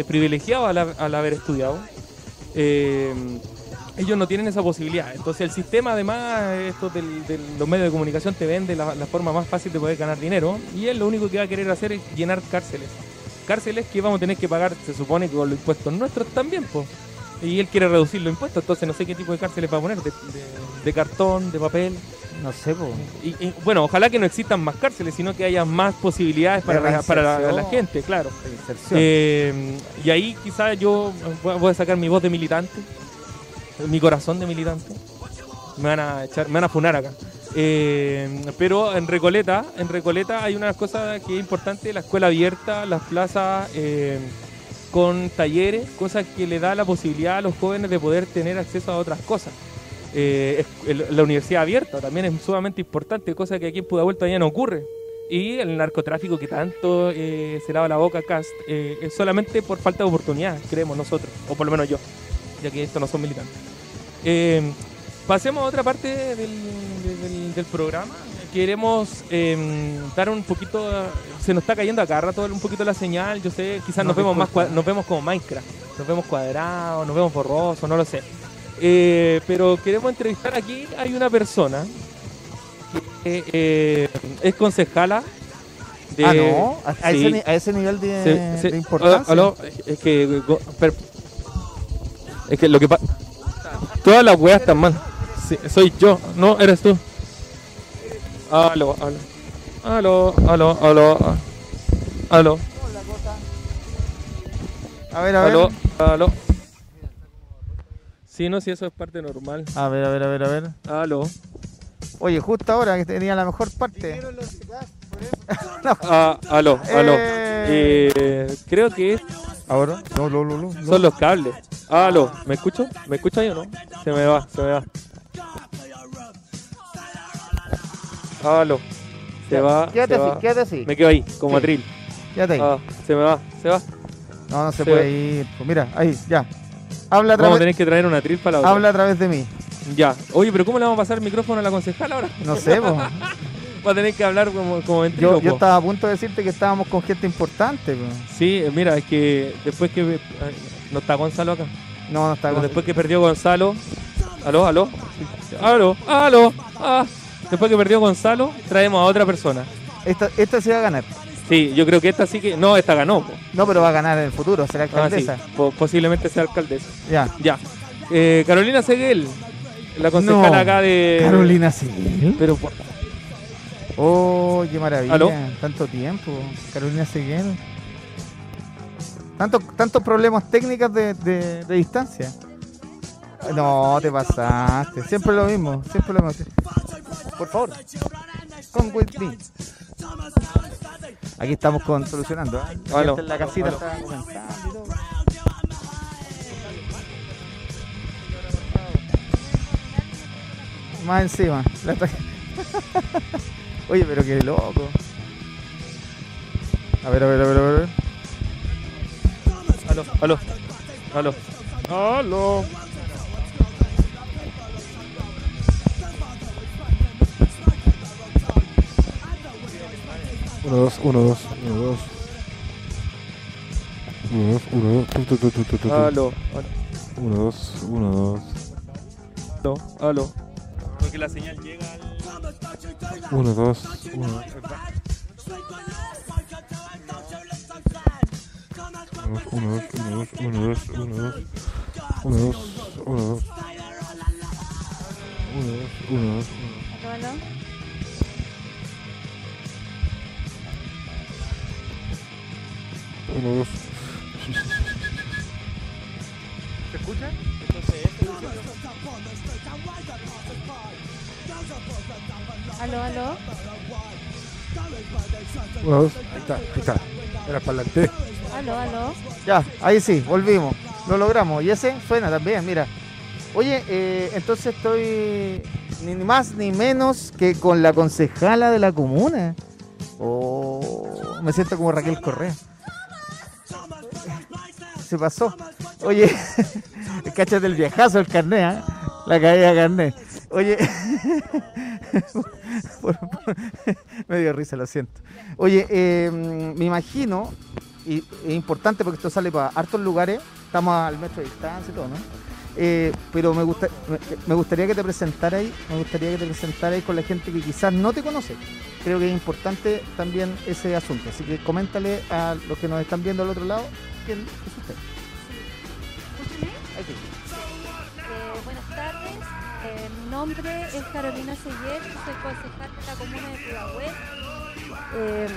privilegiados al haber estudiado. Ellos no tienen esa posibilidad. Entonces el sistema además, esto del, del- los medios de comunicación te vende la, la forma más fácil de poder ganar dinero y él lo único que va a querer hacer es llenar cárceles. Cárceles que vamos a tener que pagar, se supone con los impuestos nuestros también, pues. Y él quiere reducir los impuestos, entonces no sé qué tipo de cárceles va a poner, de, de- de cartón, de papel. No sé, po. Y, y, bueno, ojalá que no existan más cárceles, sino que haya más posibilidades para, la, para la- gente, claro. Eh, y ahí quizás yo voy a sacar mi voz de militante, mi corazón de militante. Me van a echar, me van a funar acá. Eh, pero en Recoleta, en Recoleta hay una cosa que es importante, la escuela abierta, las plazas eh, con talleres, cosas que le da la posibilidad a los jóvenes de poder tener acceso a otras cosas. Eh, la universidad abierta también es sumamente importante, cosa que aquí en Pudahuel todavía no ocurre. Y el narcotráfico que tanto se lava la boca eh, es solamente por falta de oportunidad, creemos nosotros, o por lo menos yo, ya que estos no son militantes. Eh, pasemos a otra parte del, del- del programa. Queremos eh, dar un poquito, se nos está cayendo acá rato un poquito la señal, yo sé, quizás No, nos vemos más, nos vemos como Minecraft, nos vemos cuadrados, nos vemos borrosos, no lo sé. Eh, pero queremos entrevistar aquí, hay una persona que eh, es concejala de... ah, no, a, Sí. ese, a ese nivel de, Sí, sí. de importancia. Aló, es que. per- es que lo que pasa. Todas las weas están mal. Sí, soy yo, no eres tú. Aló, aló. Aló, aló, aló. Aló. A ver, a ver. Aló, aló. Sí, no, si eso es parte normal. A ver, a ver, a ver, a ver. Aló. Oye, justo ahora que tenía la mejor parte. Ah, aló, aló. Eh. Eh, creo que es- Ahora. No, no, no, no. son los cables. Aló, ¿me escucho? ¿Me escucha ahí o no? Se me va, se me va. Aló. Se Ya, va. Quédate se así, va. quédate así. Me quedo ahí, como Sí. atril. Quédate ahí. Ah, se me va, se va. No, no se, se puede va. ir. Pues mira, ahí, ya. Habla a Vamos a través, tener que traer un atril para la otra. habla a través de mí. Ya. Oye, pero ¿cómo le vamos a pasar el micrófono a la concejal ahora? No sé, po. Va a tener que hablar como, como yo, ventrílocuo. yo estaba a punto de decirte que estábamos con gente importante. po. Sí, mira, es que después que... No está Gonzalo acá. No, no está con... después que perdió Gonzalo... Aló, aló. Aló, aló. Ah. Después que perdió Gonzalo, traemos a otra persona. Esta, esta se va a ganar. Sí, yo creo que esta sí que... No, esta ganó. po. No, pero va a ganar en el futuro, será Ah, sí. alcaldesa. Po- posiblemente sea alcaldesa. Ya. Ya. Eh, Carolina Seguel, la concejala No, acá de... Carolina sí. Pero por- Oh, qué maravilla. ¿Aló? Tanto tiempo. Carolina Seguel. Tantos tantos problemas técnicos de, de- de distancia. No, te pasaste. Siempre lo mismo. Siempre lo mismo. Por favor. Come with me. Aquí estamos con solucionando. ¿eh? Aló, en la casita aló. está. Más encima. la Oye, pero qué loco. A ver, a ver, a ver, a ver. Aló, aló, aló. Aló. Uno, dos, uno, dos, uno, dos. Uno, dos, uno, dos. Tu, tu, tu, tu, tu, tu. Aló, Uno, dos, uno, dos. aló, aló. Porque la señal llega al... Uno, dos, uno, dos. Uno, dos, uno, dos, uno, dos, uno, dos. Uno, dos, uno, dos. Uno, dos, uno, dos. Uno, dos. ¿Se escucha? ¿Aló, aló? Uno, dos. Ahí está, ahí está. Era para adelante. ¿Aló, aló? Ya, ahí sí, volvimos. Lo logramos. Y ese suena también, mira. Oye, eh, entonces estoy ni más ni menos que con la concejala de la comuna. Oh, me siento como Raquel Correa. Se pasó. Oye, cáchate el viajazo, el carné, ¿ah? La caída de carné. Oye, por- por- me dio risa, lo siento. Oye, eh, me imagino, y es importante porque esto sale para hartos lugares, estamos al metro de distancia y todo, ¿no? Eh, pero me, gusta, me, me gustaría que te presentaras ahí, me gustaría que te presentaras ahí con la gente que quizás no te conoce. Creo que es importante también ese asunto. Así que coméntale a los que nos están viendo al otro lado quién es usted. Sí. Nombre es Carolina Seguer, soy concejal de la comuna de Pudahuel. Eh,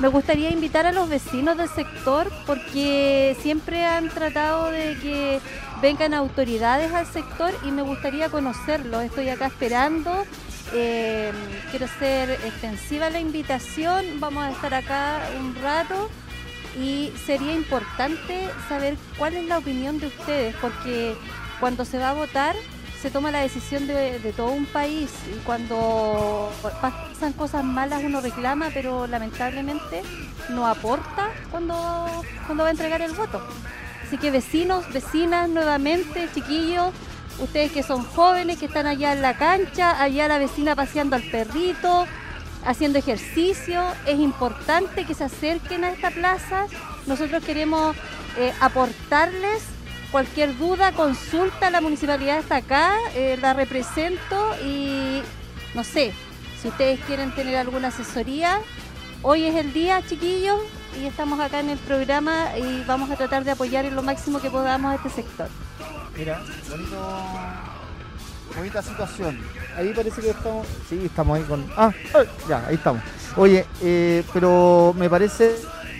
me gustaría invitar a los vecinos del sector porque siempre han tratado de que vengan autoridades al sector y me gustaría conocerlos. Estoy acá esperando. Eh, quiero ser extensiva la invitación. Vamos a estar acá un rato y sería importante saber cuál es la opinión de ustedes, porque cuando se va a votar se toma la decisión de, todo un país y cuando pasan cosas malas uno reclama, pero lamentablemente no aporta cuando, cuando va a entregar el voto. Así que vecinos, vecinas, nuevamente, chiquillos, ustedes que son jóvenes, que están allá en la cancha, allá la vecina paseando al perrito, haciendo ejercicio, es importante que se acerquen a esta plaza. Nosotros queremos eh, aportarles cualquier duda, consulta, la municipalidad está acá, eh, la represento y no sé, si ustedes quieren tener alguna asesoría, hoy es el día, chiquillos, y estamos acá en el programa y vamos a tratar de apoyar en lo máximo que podamos a este sector. Mira, bonito, bonita situación. Ahí parece que estamos. Sí, estamos ahí con. Ah, ay, ya, ahí estamos. Oye, eh, pero me parece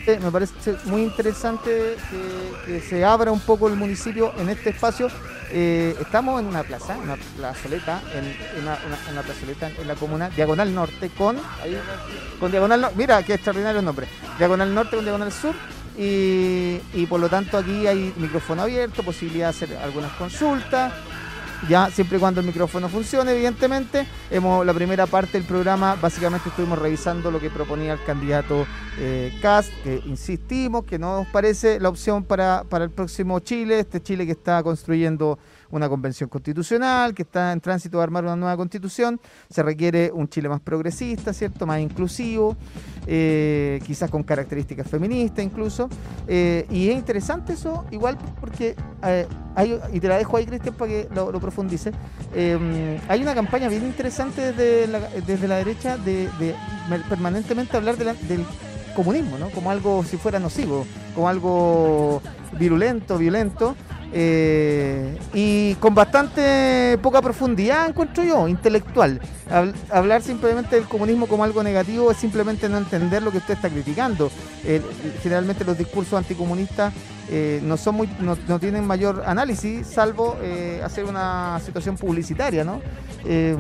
me parece muy interesante que, se abra un poco el municipio en este espacio. Eh, estamos en una plaza, una plazoleta, en, en una, una- una plazoleta en la comuna Diagonal Norte con, con Diagonal Norte, mira qué extraordinario el nombre, Diagonal Norte con Diagonal Sur y, y por lo tanto aquí hay micrófono abierto, posibilidad de hacer algunas consultas, ya siempre y cuando el micrófono funcione, evidentemente. Hemos, la primera parte del programa, básicamente estuvimos revisando lo que proponía el candidato eh, Cast, que insistimos que no nos parece la opción para, para el próximo Chile, este Chile que está construyendo una convención constitucional, que está en tránsito de armar una nueva constitución. Se requiere un Chile más progresista, ¿cierto? Más inclusivo, eh, quizás con características feministas incluso. Eh, y es interesante eso, igual porque eh, hay, y te la dejo ahí, Cristian, para que lo, profundice. Hay una campaña bien interesante desde la, desde la derecha de, de permanentemente hablar de del comunismo, ¿no? Como algo si fuera nocivo, como algo virulento, violento. Eh, y con bastante poca profundidad, encuentro yo, intelectual. Hab- hablar simplemente del comunismo como algo negativo es simplemente no entender lo que usted está criticando. El- generalmente los discursos anticomunistas eh, no son muy no, no tienen mayor análisis salvo eh, hacer una situación publicitaria no Eh,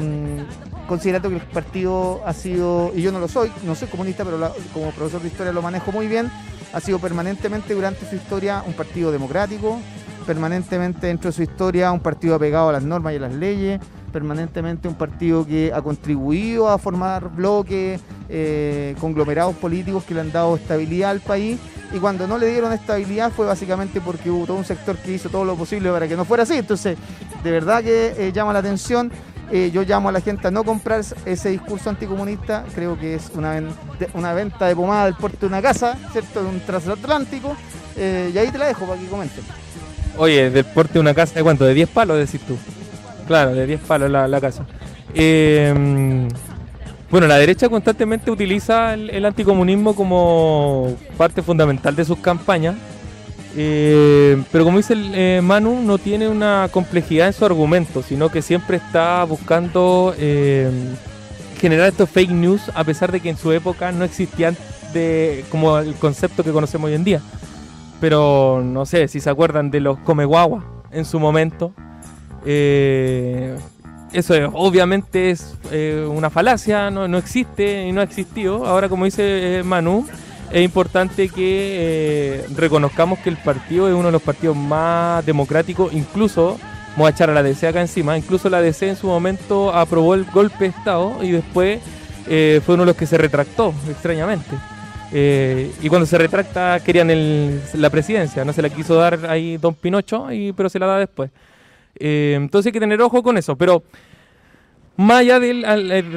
considerando que el partido ha sido y yo no lo soy no soy comunista pero como profesor de historia lo manejo muy bien ha sido permanentemente durante su historia un partido democrático permanentemente dentro de su historia un partido apegado a las normas y a las leyes permanentemente un partido que ha contribuido a formar bloques, eh, conglomerados políticos que le han dado estabilidad al país y cuando no le dieron estabilidad fue básicamente porque hubo todo un sector que hizo todo lo posible para que no fuera así. Entonces, de verdad que eh, llama la atención. Eh, yo llamo a la gente a no comprar ese discurso anticomunista. Creo que es una, una venta de pomada del puerto de una casa, ¿cierto? De un transatlántico. Y ahí te la dejo para que comenten. Oye, del porte de una casa de cuánto, de 10 palos decís tú. Claro, de 10 palos la, la casa. Eh, bueno, la derecha constantemente utiliza el, anticomunismo como parte fundamental de sus campañas. Eh, pero como dice el, eh, Manu, no tiene una complejidad en su argumento, sino que siempre está buscando eh, generar estos fake news, a pesar de que en su época no existían de, como el concepto que conocemos hoy en día pero no sé si se acuerdan de los come guagua en su momento. Eh, eso es- obviamente es eh, una falacia, no, no existe y no ha existido. Ahora, como dice eh, Manu, es importante que reconozcamos que el partido es uno de los partidos más democráticos, incluso, vamos a echar a la DC acá encima, incluso la DC en su momento aprobó el golpe de Estado y después fue uno de los que se retractó, extrañamente. Eh, y cuando se retracta querían el- la presidencia, no se la quiso dar ahí Don Pinocho, pero se la da después. Eh, entonces hay que tener ojo con eso, pero más allá del,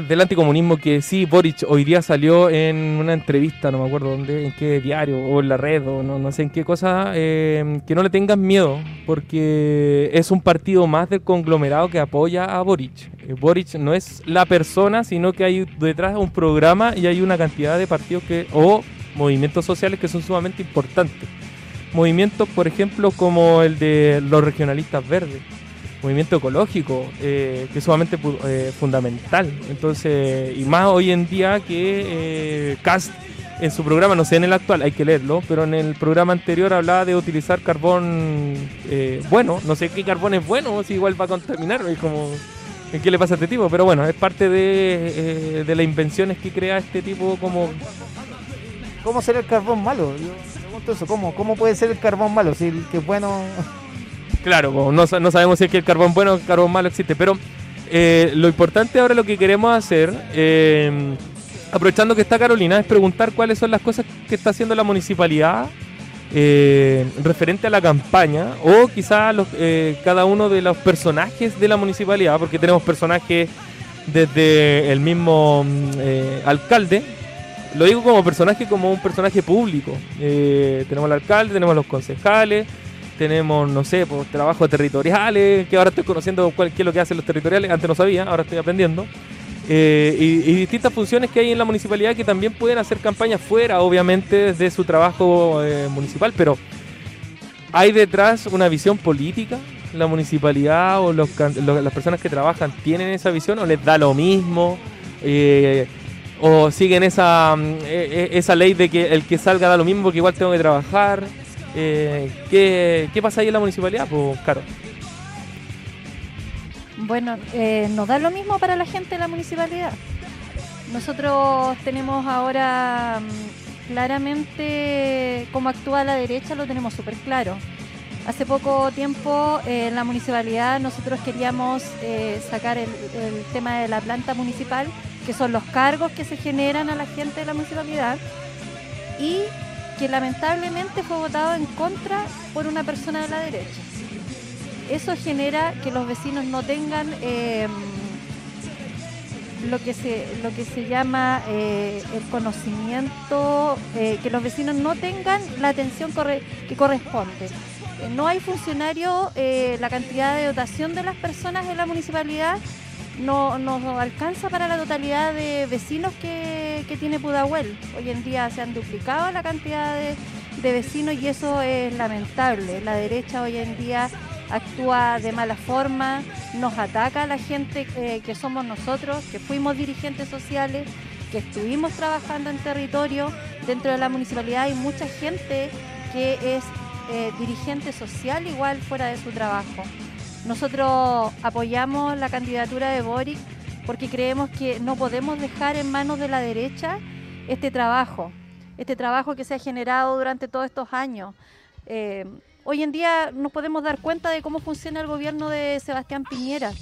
del anticomunismo, que sí, Boric hoy día salió en una entrevista, no me acuerdo dónde, en qué diario, o en la red, o no, no sé en qué cosa, eh, que no le tengan miedo, porque es un partido más del conglomerado que apoya a Boric. Eh, Boric no es la persona, sino que hay detrás un programa y hay una cantidad de partidos que, o movimientos sociales que son sumamente importantes. Movimientos, por ejemplo, como el de los regionalistas verdes movimiento ecológico, eh, que es sumamente eh, fundamental. Entonces, y más hoy en día que eh, Cast en su programa, no sé en el actual, hay que leerlo, pero en el programa anterior hablaba de utilizar carbón eh, bueno, no sé qué carbón es bueno, si igual va a contaminar, es como, ¿en qué le pasa a este tipo? Pero bueno, es parte de, eh, de las invenciones que crea este tipo como ¿Cómo será el carbón malo? Yo pregunto eso, ¿cómo, cómo puede ser el carbón malo? Si el que es bueno... Claro, como no, no sabemos si es que el carbón bueno o el carbón malo existe, pero eh, lo importante ahora lo que queremos hacer, eh, aprovechando que está Carolina, es preguntar cuáles son las cosas que está haciendo la municipalidad eh, referente a la campaña o quizás eh, cada uno de los personajes de la municipalidad, porque tenemos personajes desde el mismo mm, eh, alcalde, lo digo como personaje, como un personaje público. Eh, tenemos al alcalde, tenemos los concejales, tenemos, no sé, pues, trabajos territoriales, que ahora estoy conociendo cuál, qué es lo que hacen los territoriales, antes no sabía, ahora estoy aprendiendo. Eh, y, distintas funciones que hay en la municipalidad que también pueden hacer campañas fuera, obviamente, de su trabajo eh, municipal, pero hay detrás una visión política. La municipalidad o las personas que trabajan tienen esa visión o les da lo mismo. Eh, ¿O siguen esa, mm, e- e- esa ley de que el que salga da lo mismo porque igual tengo que trabajar? Eh, ¿qué, qué pasa ahí en la municipalidad? Pues, claro. Bueno, eh, nos da lo mismo para la gente de la municipalidad. Nosotros tenemos ahora mm, claramente cómo actúa la derecha, lo tenemos súper claro. Hace poco tiempo eh, en la municipalidad nosotros queríamos eh, sacar el, el tema de la planta municipal, que son los cargos que se generan a la gente de la municipalidad, y que lamentablemente fue votado en contra por una persona de la derecha eso genera que los vecinos no tengan eh, lo que se lo que se llama eh, el conocimiento eh, que los vecinos no tengan la atención que corresponde Eh, no hay funcionario la cantidad de dotación de las personas en la municipalidad no nos alcanza para la totalidad de vecinos que, que tiene Pudahuel. Hoy en día se han duplicado la cantidad de, de vecinos y eso es lamentable. La derecha hoy en día actúa de mala forma, nos ataca a la gente que somos nosotros, que fuimos dirigentes sociales, que estuvimos trabajando en territorio. Dentro de la municipalidad hay mucha gente que es eh, dirigente social igual fuera de su trabajo. Nosotros apoyamos la candidatura de Boric porque creemos que no podemos dejar en manos de la derecha este trabajo, este trabajo que se ha generado durante todos estos años. Eh, hoy en día nos podemos dar cuenta de cómo funciona el gobierno de Sebastián Piñera.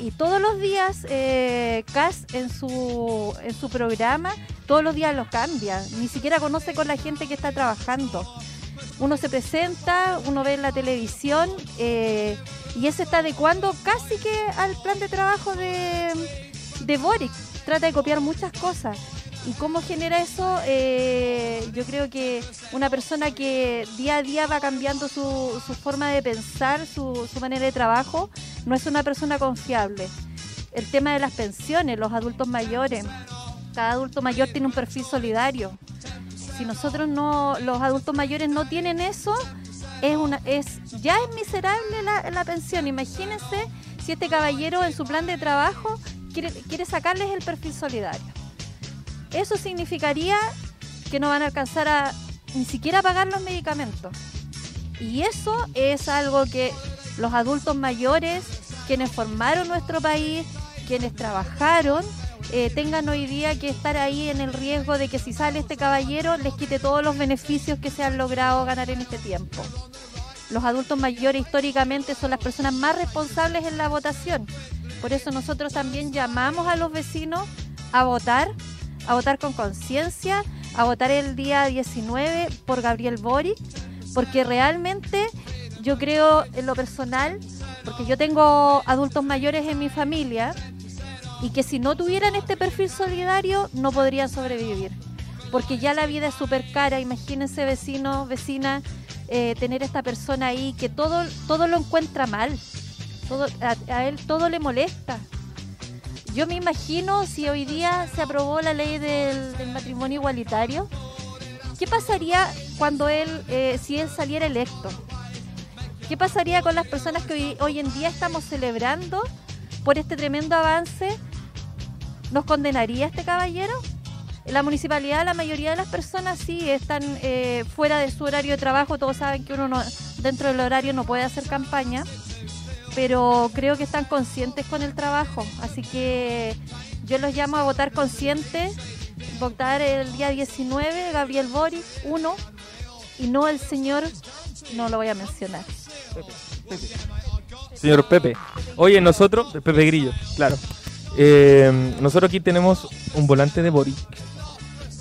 Y todos los días eh, CAS en su, en su programa, todos los días los cambia. Ni siquiera conoce con la gente que está trabajando. Uno se presenta, uno ve en la televisión eh, y eso está adecuando casi que al plan de trabajo de, de Boric. Trata de copiar muchas cosas. ¿Y cómo genera eso? Eh, yo creo que una persona que día a día va cambiando su, forma de pensar, su, su manera de trabajo, no es una persona confiable. El tema de las pensiones, los adultos mayores. Cada adulto mayor tiene un perfil solidario. Si nosotros no, los adultos mayores no tienen eso, es una, es, ya es miserable la, la pensión. Imagínense si este caballero en su plan de trabajo quiere, quiere sacarles el perfil solidario. Eso significaría que no van a alcanzar a ni siquiera pagar los medicamentos. Y eso es algo que los adultos mayores, quienes formaron nuestro país, quienes trabajaron, eh, tengan hoy día que estar ahí en el riesgo de que si sale este caballero les quite todos los beneficios que se han logrado ganar en este tiempo. Los adultos mayores históricamente son las personas más responsables en la votación. Por eso nosotros también llamamos a los vecinos a votar, a votar con conciencia, a votar el día 19 por Gabriel Boric, porque realmente yo creo en lo personal, porque yo tengo adultos mayores en mi familia, y que si no tuvieran este perfil solidario no podrían sobrevivir. Porque ya la vida es súper cara, imagínense vecinos, vecinas, eh, tener esta persona ahí que todo, todo lo encuentra mal, todo, a él todo le molesta. Yo me imagino si hoy día se aprobó la ley del, matrimonio igualitario, ¿qué pasaría cuando él, eh, si él saliera electo? ¿Qué pasaría con las personas que hoy, hoy en día estamos celebrando por este tremendo avance? ¿Nos condenaría este caballero? En la municipalidad la mayoría de las personas sí están eh, fuera de su horario de trabajo, todos saben que uno no, dentro del horario no puede hacer campaña, pero creo que están conscientes con el trabajo, así que yo los llamo a votar conscientes, votar el día 19, Gabriel Boric, uno, y no el señor, no lo voy a mencionar. Señor Pepe. Oye, nosotros, Pepe Grillo, claro. Eh, nosotros aquí tenemos un volante de Boris.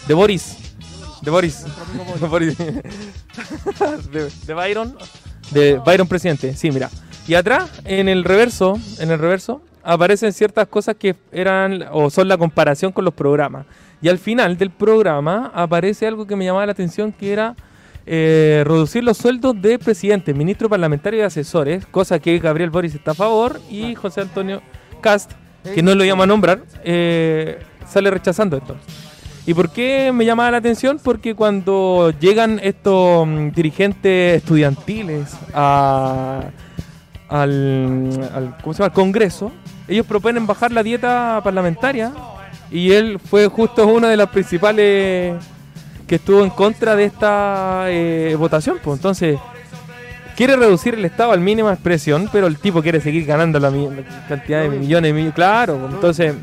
De Boris. De Boris. Boris. de, de Byron. De Byron presidente. Sí, mira. Y atrás, en el reverso, en el reverso, aparecen ciertas cosas que eran o son la comparación con los programas. Y al final del programa aparece algo que me llamaba la atención que era eh, reducir los sueldos de presidente, ministro parlamentario y asesores, cosa que Gabriel Boris está a favor y José Antonio Cast, que no lo llama a nombrar, eh, sale rechazando esto. ¿Y por qué me llamaba la atención? Porque cuando llegan estos mm, dirigentes estudiantiles a- al, al- ¿cómo se llama? al Congreso, ellos proponen bajar la dieta parlamentaria y él fue justo una de las principales que estuvo en contra de esta eh, votación. Pues entonces, quiere reducir el Estado al mínima expresión, pero el tipo quiere seguir ganando la, mi- cantidad de millones millones. Claro, pues, entonces,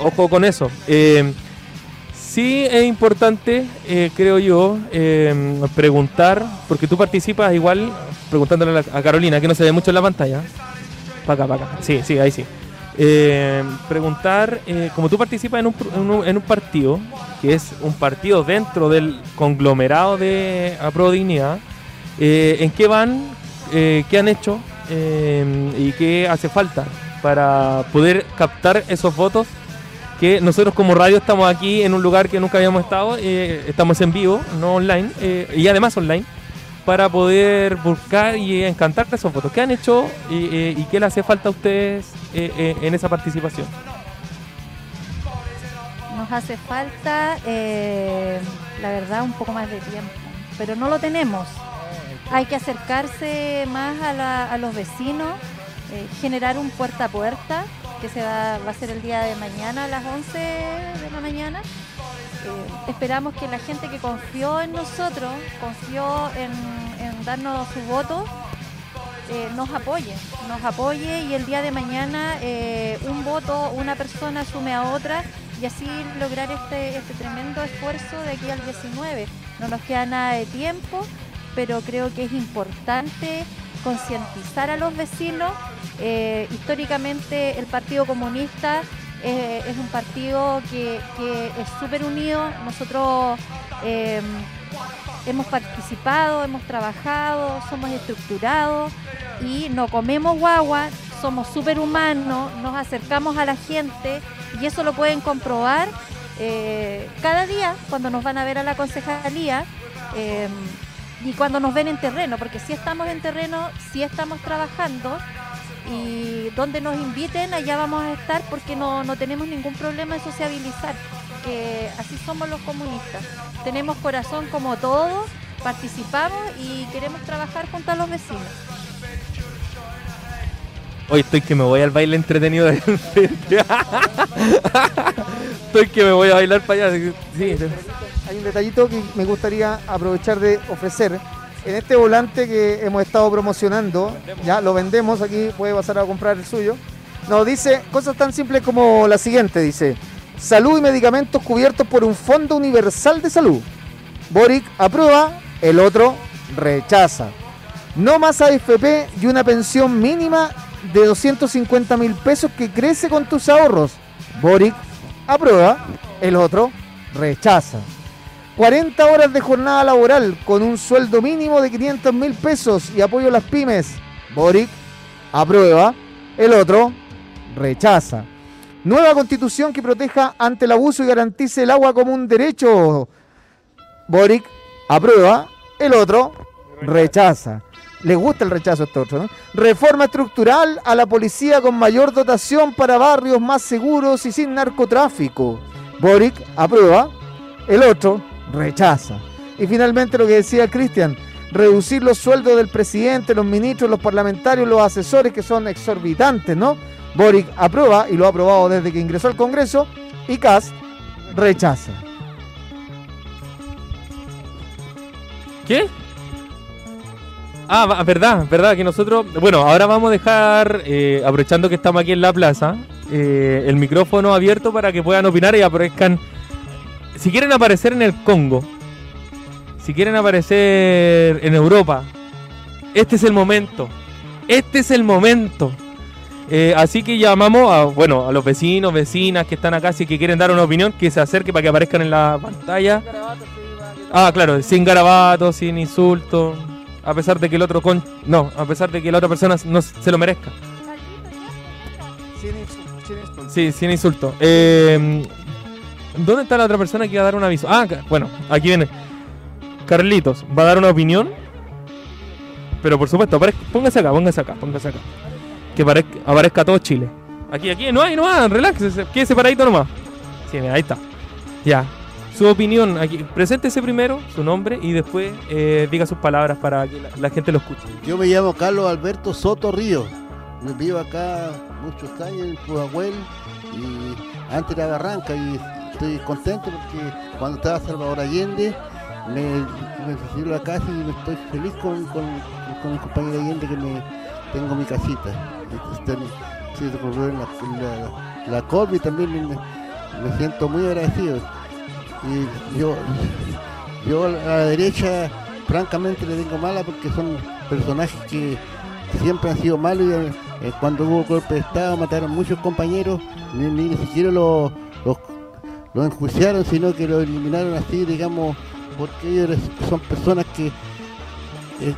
ojo con eso. Eh, sí es importante, eh, creo yo, eh, preguntar, porque tú participas igual, preguntándole a, Carolina, que no se ve mucho en la pantalla. Para acá, para acá. Sí, sí, ahí sí. Eh, preguntar, eh, como tú participas en un, en, un, en un partido, que es un partido dentro del conglomerado de Apro Dignidad, eh, ¿en qué van? Eh, ¿Qué han hecho? Eh, ¿Y qué hace falta para poder captar esos votos? Que nosotros como radio estamos aquí en un lugar que nunca habíamos estado, eh, estamos en vivo, no online, y además online, para poder buscar y encantar esos votos. ¿Qué han hecho y, eh, y qué le hace falta a ustedes eh, eh, en esa participación? Nos hace falta, la verdad, un poco más de tiempo, pero no lo tenemos. Hay que acercarse más a, la- a los vecinos, generar un puerta a puerta, que se va, va a ser el día de mañana a las 11 de la mañana. Eh, esperamos que la gente que confió en nosotros, confió en, darnos su voto, eh, nos apoye, nos apoye y el día de mañana eh, un voto, una persona sume a otra y así lograr este, este tremendo esfuerzo de aquí al 19. No nos queda nada de tiempo, pero creo que es importante concientizar a los vecinos. Históricamente el Partido Comunista es un partido que, es súper unido. Nosotros eh, hemos participado, hemos trabajado, somos estructurados y no comemos guagua, somos súper humanos, nos acercamos a la gente y eso lo pueden comprobar eh, cada día cuando nos van a ver a la concejalía eh, y cuando nos ven en terreno, porque si estamos en terreno, si estamos trabajando y donde nos inviten allá vamos a estar porque no, no tenemos ningún problema en sociabilizar, que así somos los comunistas. Tenemos corazón como todos, participamos y queremos trabajar junto a los vecinos. Hoy estoy que me voy al baile entretenido de enfrente. estoy que me voy a bailar para allá. Sí. Hay un detallito que me gustaría aprovechar de ofrecer. En este volante que hemos estado promocionando, ya lo vendemos, aquí puede pasar a comprar el suyo. Nos dice cosas tan simples como la siguiente, dice, salud y medicamentos cubiertos por un fondo universal de salud. Boric aprueba, el otro rechaza. No más AFP y una pensión mínima de 250 mil pesos que crece con tus ahorros. Boric aprueba, el otro rechaza. 40 horas de jornada laboral con un sueldo mínimo de 500 mil pesos y apoyo a las pymes. Boric aprueba, el otro rechaza. Nueva constitución que proteja ante el abuso y garantice el agua como un derecho. Boric aprueba, el otro rechaza. Les gusta el rechazo a este otro, ¿no? Reforma estructural a la policía con mayor dotación para barrios más seguros y sin narcotráfico. Boric aprueba, el otro rechaza. Y finalmente lo que decía Cristian, reducir los sueldos del presidente, los ministros, los parlamentarios, los asesores que son exorbitantes, ¿no? Boric aprueba y lo ha aprobado desde que ingresó al Congreso y Kass rechaza. ¿Qué? Ah, verdad, verdad, que nosotros, bueno, ahora vamos a dejar, eh, aprovechando que estamos aquí en la plaza, eh, el micrófono abierto para que puedan opinar y aparezcan, si quieren aparecer en el Congo, si quieren aparecer en Europa, este es el momento, este es el momento. Eh, así que llamamos a, bueno, a los vecinos, vecinas que están acá, si que quieren dar una opinión, que se acerque para que aparezcan en la pantalla. Ah, claro, sin garabatos, sin insultos. A pesar de que el otro con... No, a pesar de que la otra persona no se lo merezca. Sí, sin insulto. Eh, ¿Dónde está la otra persona que iba a dar un aviso? Ah, bueno, aquí viene. Carlitos, ¿va a dar una opinión? Pero por supuesto, póngase acá, póngase acá, póngase acá. Que aparezca, todo Chile. Aquí, aquí, no hay, no hay, relájese, quede separadito nomás. Sí, mira, ahí está. Ya. Su opinión, aquí, preséntese primero, su nombre, y después eh, diga sus palabras para que la, la gente lo escuche. Yo me llamo Carlos Alberto Soto Río. Vivo acá muchos años en Pudahuel y antes era Barranca y estoy contento porque cuando estaba Salvador Allende me, me recibieron la casa y estoy feliz con, con, con mi compañero Allende que me tengo mi casita. Este, la, la, la COVID también me, me siento muy agradecido. Y yo, yo a la derecha francamente le tengo mala porque son personajes que siempre han sido malos y eh, cuando hubo golpe de Estado mataron muchos compañeros, ni, ni siquiera los, los, los enjuiciaron, sino que los eliminaron así, digamos, porque ellos son personas que eh,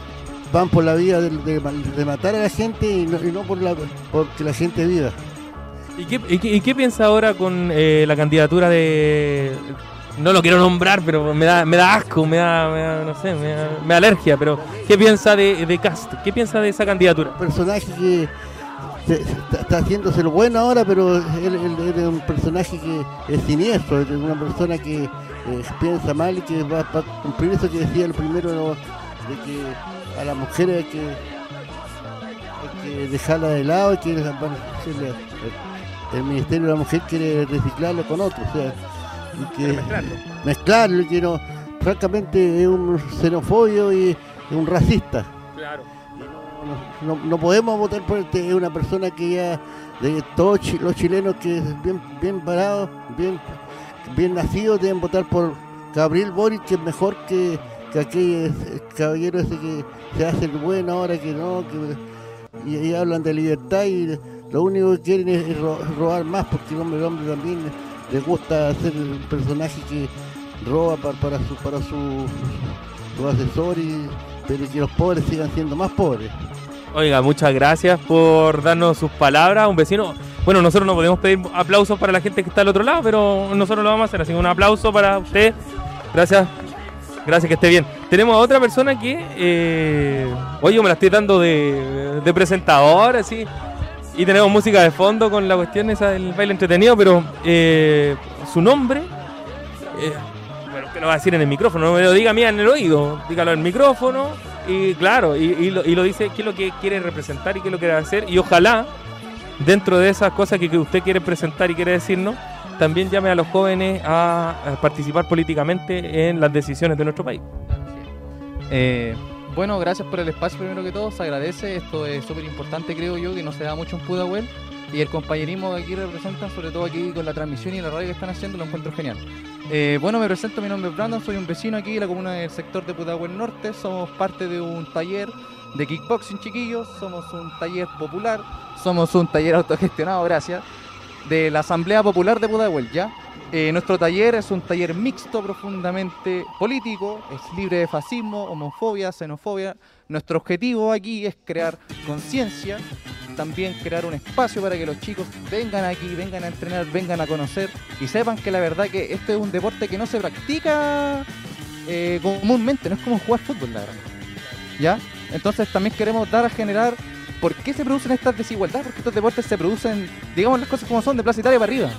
van por la vía de, de- de matar a la gente y no, y no por la, porque la gente viva. ¿Y qué, y qué- y qué piensa ahora con eh, la candidatura de... No lo quiero nombrar, pero me da, me da asco, me da, me da- no sé, me da, me da alergia, pero ¿qué piensa de, de Cast? ¿Qué piensa de esa candidatura? personaje que se- está, está haciéndose lo bueno ahora, pero él, él- él es un personaje que es siniestro, es una persona que eh, piensa mal y que va, va a cumplir eso que decía el primero de que a las mujeres hay que, hay que dejarla de lado y que el, el Ministerio de la Mujer quiere reciclarlo con otro, o sea, y que mezclarlo y que no, francamente es un xenofobio y es un racista. No, podemos votar por este, es una persona que ya de todos los chilenos que es bien bien parados, bien bien nacidos deben votar por Gabriel Boric que es mejor que, que aquel eh, caballero ese que se hace el bueno ahora que no que y, hablan de libertad y lo único que quieren es ro- robar más porque el hombre también le gusta ser un personaje que roba para, para su para su, su asesor y pero que los pobres sigan siendo más pobres. Oiga, muchas gracias por darnos sus palabras. Un vecino. Bueno, nosotros no podemos pedir aplausos para la gente que está al otro lado, pero nosotros lo vamos a hacer. Así que un aplauso para usted. Gracias. Gracias, que esté bien. Tenemos a otra persona que. Eh, oye, me la estoy dando de, de presentador, así. Y tenemos música de fondo con la cuestión esa del baile entretenido, pero eh, su nombre. eh, usted lo va a decir en el micrófono, no me lo diga a mí en el oído. Dígalo en el micrófono. Y claro, y, lo, dice qué es lo que quiere representar y qué es lo que quiere hacer. Y ojalá, dentro de esas cosas que, usted quiere presentar y quiere decirnos, también llame a los jóvenes a, a participar políticamente en las decisiones de nuestro país. Eh, bueno, gracias por el espacio primero que todo, se agradece, esto es súper importante creo yo, que no se da mucho en Pudahuel y el compañerismo que aquí representan, sobre todo aquí con la transmisión y la radio que están haciendo, lo encuentro genial. Eh, bueno, me presento, mi nombre es Brandon, soy un vecino aquí de la comuna del sector de Pudahuel Norte, somos parte de un taller de kickboxing chiquillos, somos un taller popular, somos un taller autogestionado, gracias, de la Asamblea Popular de Pudahuel, ¿ya? Eh, nuestro taller es un taller mixto, profundamente político, es libre de fascismo, homofobia, xenofobia. Nuestro objetivo aquí es crear conciencia, también crear un espacio para que los chicos vengan aquí, vengan a entrenar, vengan a conocer y sepan que la verdad que este es un deporte que no se practica eh, comúnmente, no es como jugar fútbol, la verdad. ¿Ya? Entonces también queremos dar a generar por qué se producen estas desigualdades, porque estos deportes se producen, digamos las cosas como son, de Plaza Italia para arriba.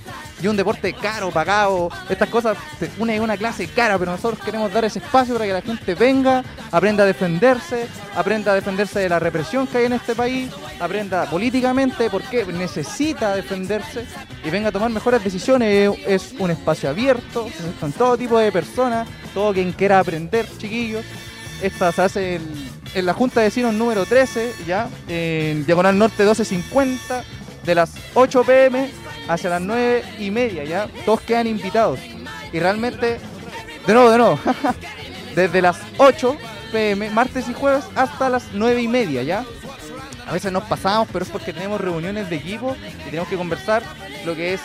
Y un deporte caro, pagado, estas cosas, una es una clase cara, pero nosotros queremos dar ese espacio para que la gente venga, aprenda a defenderse, aprenda a defenderse de la represión que hay en este país, aprenda políticamente porque necesita defenderse y venga a tomar mejores decisiones. Es un espacio abierto, con todo tipo de personas, todo quien quiera aprender, chiquillos. Esta se hace en, la Junta de Vecinos número 13, ya, en Diagonal Norte 1250, de las 8 pm hacia las 9 y media, ya. Todos quedan invitados. Y realmente, de nuevo, de nuevo, desde las 8 pm, martes y jueves, hasta las 9 y media, ya. A veces nos pasamos, pero es porque tenemos reuniones de equipo y tenemos que conversar lo que es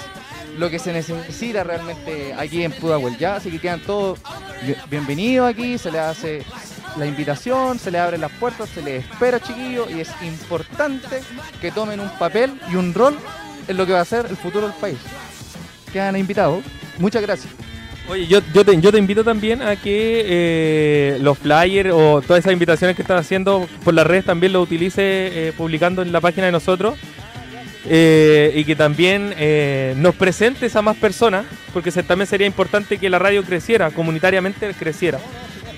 lo que se necesita realmente aquí en Pudahuel, ¿ya? Así que quedan todos bi- bienvenidos aquí, se les hace la invitación, se les abren las puertas, se les espera, chiquillos, y es importante que tomen un papel y un rol en lo que va a ser el futuro del país. Quedan invitados. Muchas gracias. Oye, yo, yo, te, yo te invito también a que eh, los flyers o todas esas invitaciones que estás haciendo por las redes también lo utilice eh, publicando en la página de nosotros eh, y que también eh, nos presentes a más personas, porque también sería importante que la radio creciera, comunitariamente creciera.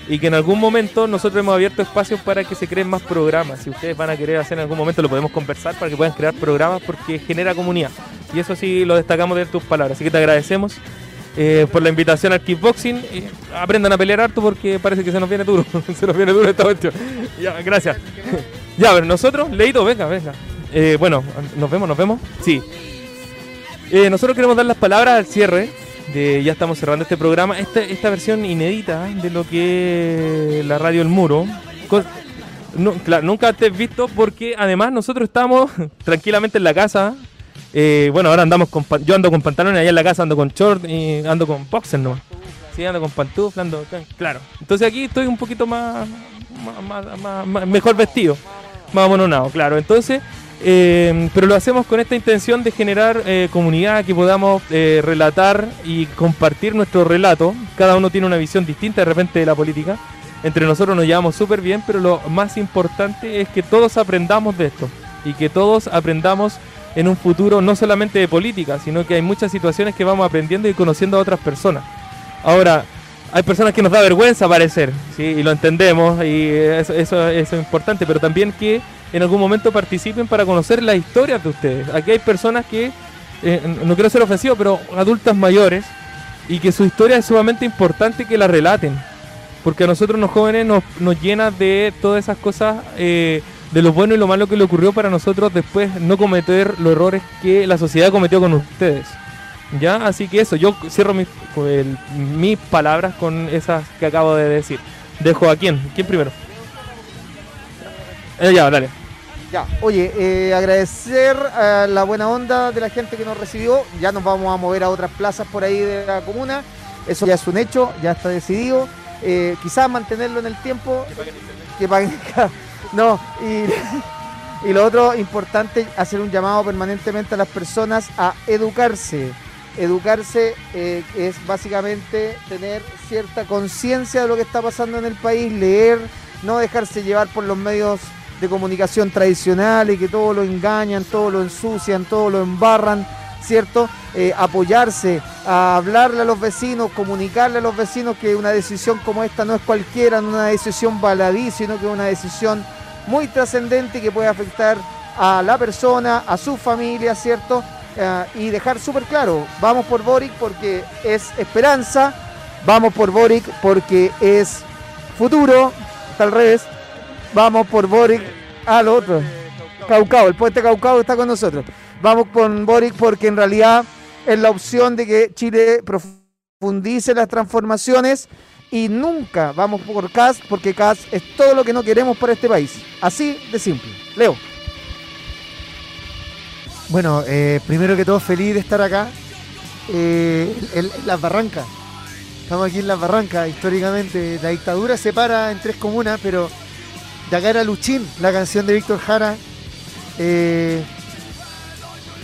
Y que en algún momento nosotros hemos abierto espacios para que se creen más programas. Si ustedes van a querer hacer en algún momento, lo podemos conversar para que puedan crear programas porque genera comunidad. Y eso sí lo destacamos de tus palabras. Así que te agradecemos eh, por la invitación al kickboxing. Aprendan a pelear harto porque parece que se nos viene duro. se nos viene duro esta cuestión. Ya, gracias. ya, pero nosotros, Leito, venga, venga. Eh, bueno, nos vemos, nos vemos. Sí. Eh, nosotros queremos dar las palabras al cierre. Ya estamos cerrando este programa. Esta, esta versión inédita de lo que es la radio El Muro. Nunca antes visto porque además nosotros estamos tranquilamente en la casa. Eh, bueno, ahora andamos con yo ando con pantalones allá en la casa, ando con short y ando con boxer nomás. Sí, ando con pantufla, ando claro. Entonces aquí estoy un poquito más, más- mejor vestido, más amononado, claro. Entonces, eh, pero lo hacemos con esta intención de generar eh, comunidad, que podamos eh, relatar y compartir nuestro relato. Cada uno tiene una visión distinta de repente de la política. Entre nosotros nos llevamos súper bien, pero lo más importante es que todos aprendamos de esto y que todos aprendamos en un futuro no solamente de política, sino que hay muchas situaciones que vamos aprendiendo y conociendo a otras personas. Ahora, hay personas que nos da vergüenza aparecer, ¿sí? y lo entendemos, y eso es importante, pero también que en algún momento participen para conocer las historias de ustedes. Aquí hay personas que, eh, no quiero ser ofensivo, pero adultas mayores, y que su historia es sumamente importante que la relaten, porque a nosotros los jóvenes nos, nos llena de todas esas cosas, eh, de lo bueno y lo malo que le ocurrió para nosotros después no cometer los errores que la sociedad cometió con ustedes. ¿Ya? Así que eso, yo cierro mis, mis palabras con esas que acabo de decir. Dejo a quién, ¿quién primero? Eh, ya, dale. Oye, eh, agradecer a la buena onda de la gente que nos recibió. Ya nos vamos a mover a otras plazas por ahí de la comuna. Eso ya es un hecho, ya está decidido. Eh, quizás mantenerlo en el tiempo. Que paguen. no, y, y lo otro importante, hacer un llamado permanentemente a las personas a educarse. Educarse eh, es básicamente tener cierta conciencia de lo que está pasando en el país, leer, no dejarse llevar por los medios de comunicación tradicional y que todo lo engañan, todo lo ensucian, todo lo embarran, ¿cierto? Eh, apoyarse, a hablarle a los vecinos, comunicarle a los vecinos que una decisión como esta no es cualquiera, no una decisión baladí, sino que es una decisión muy trascendente que puede afectar a la persona, a su familia, ¿cierto? Eh, y dejar súper claro, vamos por Boric porque es esperanza, vamos por Boric porque es futuro, está al revés, vamos por Boric al otro. Caucao, el puente Caucao está con nosotros. Vamos con Boric porque en realidad es la opción de que Chile profundice las transformaciones y nunca vamos por CAS porque CAS es todo lo que no queremos para este país. Así de simple. Leo. Bueno, eh, primero que todo, feliz de estar acá. eh, Las Barrancas. Estamos aquí en Las Barrancas, históricamente. La dictadura separa en tres comunas, pero era Luchín, la canción de Víctor Jara. Eh,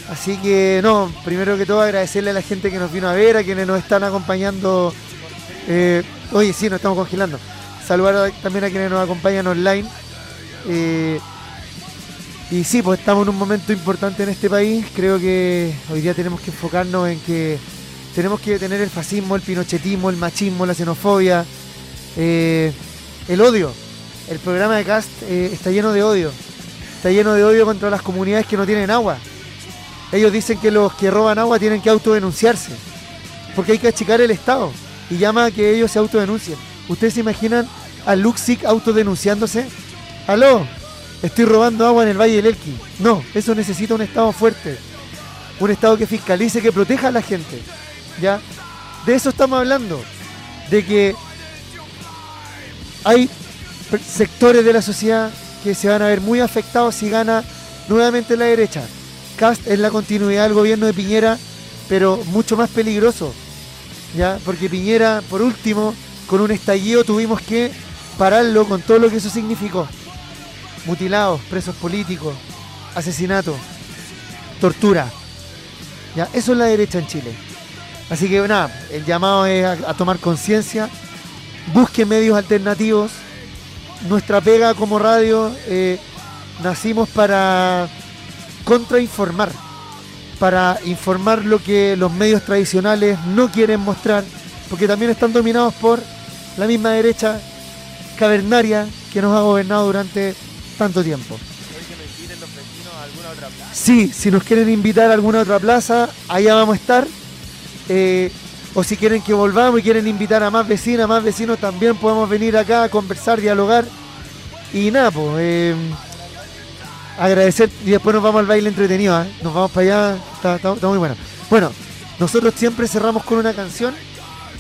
así que, no, primero que todo, agradecerle a la gente que nos vino a ver, a quienes nos están acompañando. Eh, oye, sí, nos estamos congelando. Saludar también a quienes nos acompañan online. Eh, y sí, pues estamos en un momento importante en este país. Creo que hoy día tenemos que enfocarnos en que tenemos que detener el fascismo, el pinochetismo, el machismo, la xenofobia, eh, el odio. El programa de Cast eh, está lleno de odio. Está lleno de odio contra las comunidades que no tienen agua. Ellos dicen que los que roban agua tienen que autodenunciarse. Porque hay que achicar el Estado. Y llama a que ellos se autodenuncien. ¿Ustedes se imaginan a Luxic autodenunciándose? ¡Aló! Estoy robando agua en el Valle del Elqui. No, eso necesita un Estado fuerte. Un Estado que fiscalice, que proteja a la gente. ¿Ya? De eso estamos hablando. De que hay sectores de la sociedad que se van a ver muy afectados si gana nuevamente la derecha. Cast es la continuidad del gobierno de Piñera, pero mucho más peligroso. ¿Ya? Porque Piñera, por último, con un estallido tuvimos que pararlo con todo lo que eso significó mutilados, presos políticos, asesinatos, tortura. Ya, eso es la derecha en Chile. Así que nada, el llamado es a, a tomar conciencia, busque medios alternativos. Nuestra pega como radio, eh, nacimos para contrainformar, para informar lo que los medios tradicionales no quieren mostrar, porque también están dominados por la misma derecha cavernaria que nos ha gobernado durante tanto tiempo. sí, si nos quieren invitar a alguna otra plaza, allá vamos a estar. Eh, o si quieren que volvamos y quieren invitar a más vecinas, más vecinos, también podemos venir acá a conversar, dialogar. Y nada, pues, agradecer y después nos vamos al baile entretenido. ¿eh? Nos vamos para allá, está muy bueno. Bueno, nosotros siempre cerramos con una canción.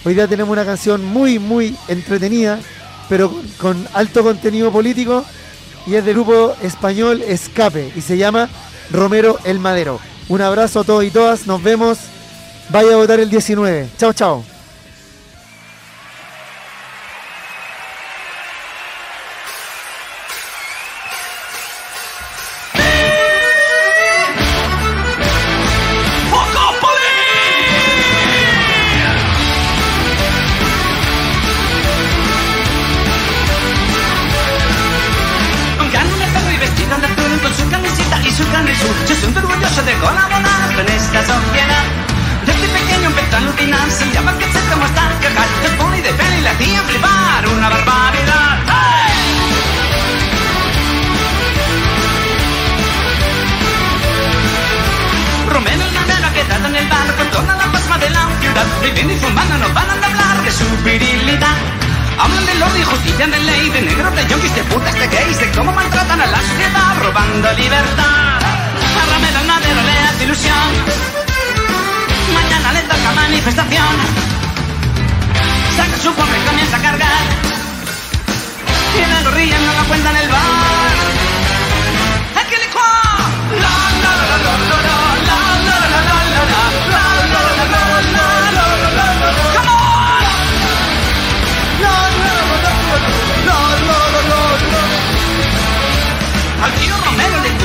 Hoy día tenemos una canción muy, muy entretenida, pero con, con alto contenido político. Y es del grupo español Escape y se llama Romero el Madero. Un abrazo a todos y todas, nos vemos. Vaya a votar el 19. Chao, chao.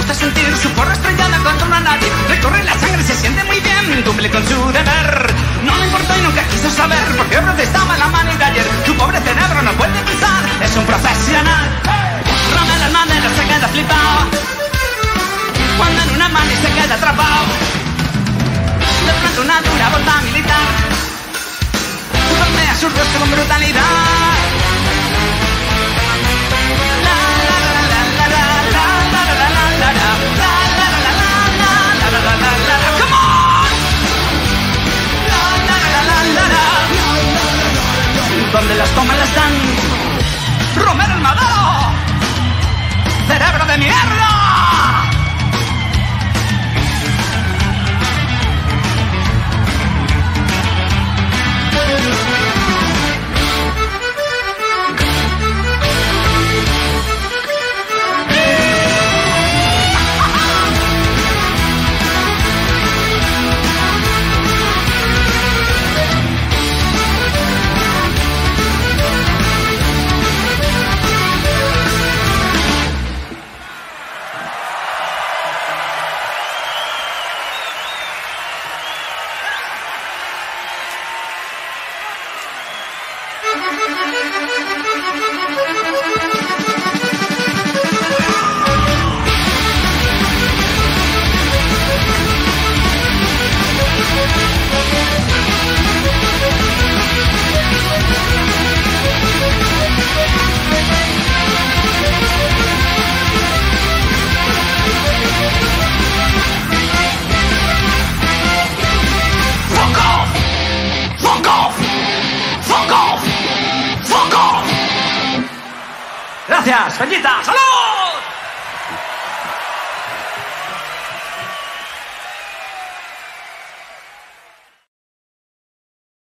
Gusta sentir su porra estrellada contra una nadie. Recorre la sangre, se siente muy bien, cumple con su deber. No le importó y nunca quiso saber por qué protestaba la mano de ayer. Su pobre cerebro no puede pensar, es un profesional. Romero el madero se queda flipado. Cuando en una mano se queda atrapado. De pronto una dura volta militar. Golpea su rostro con brutalidad. Donde las toman las dan. Romero el. Cerebro de mierda.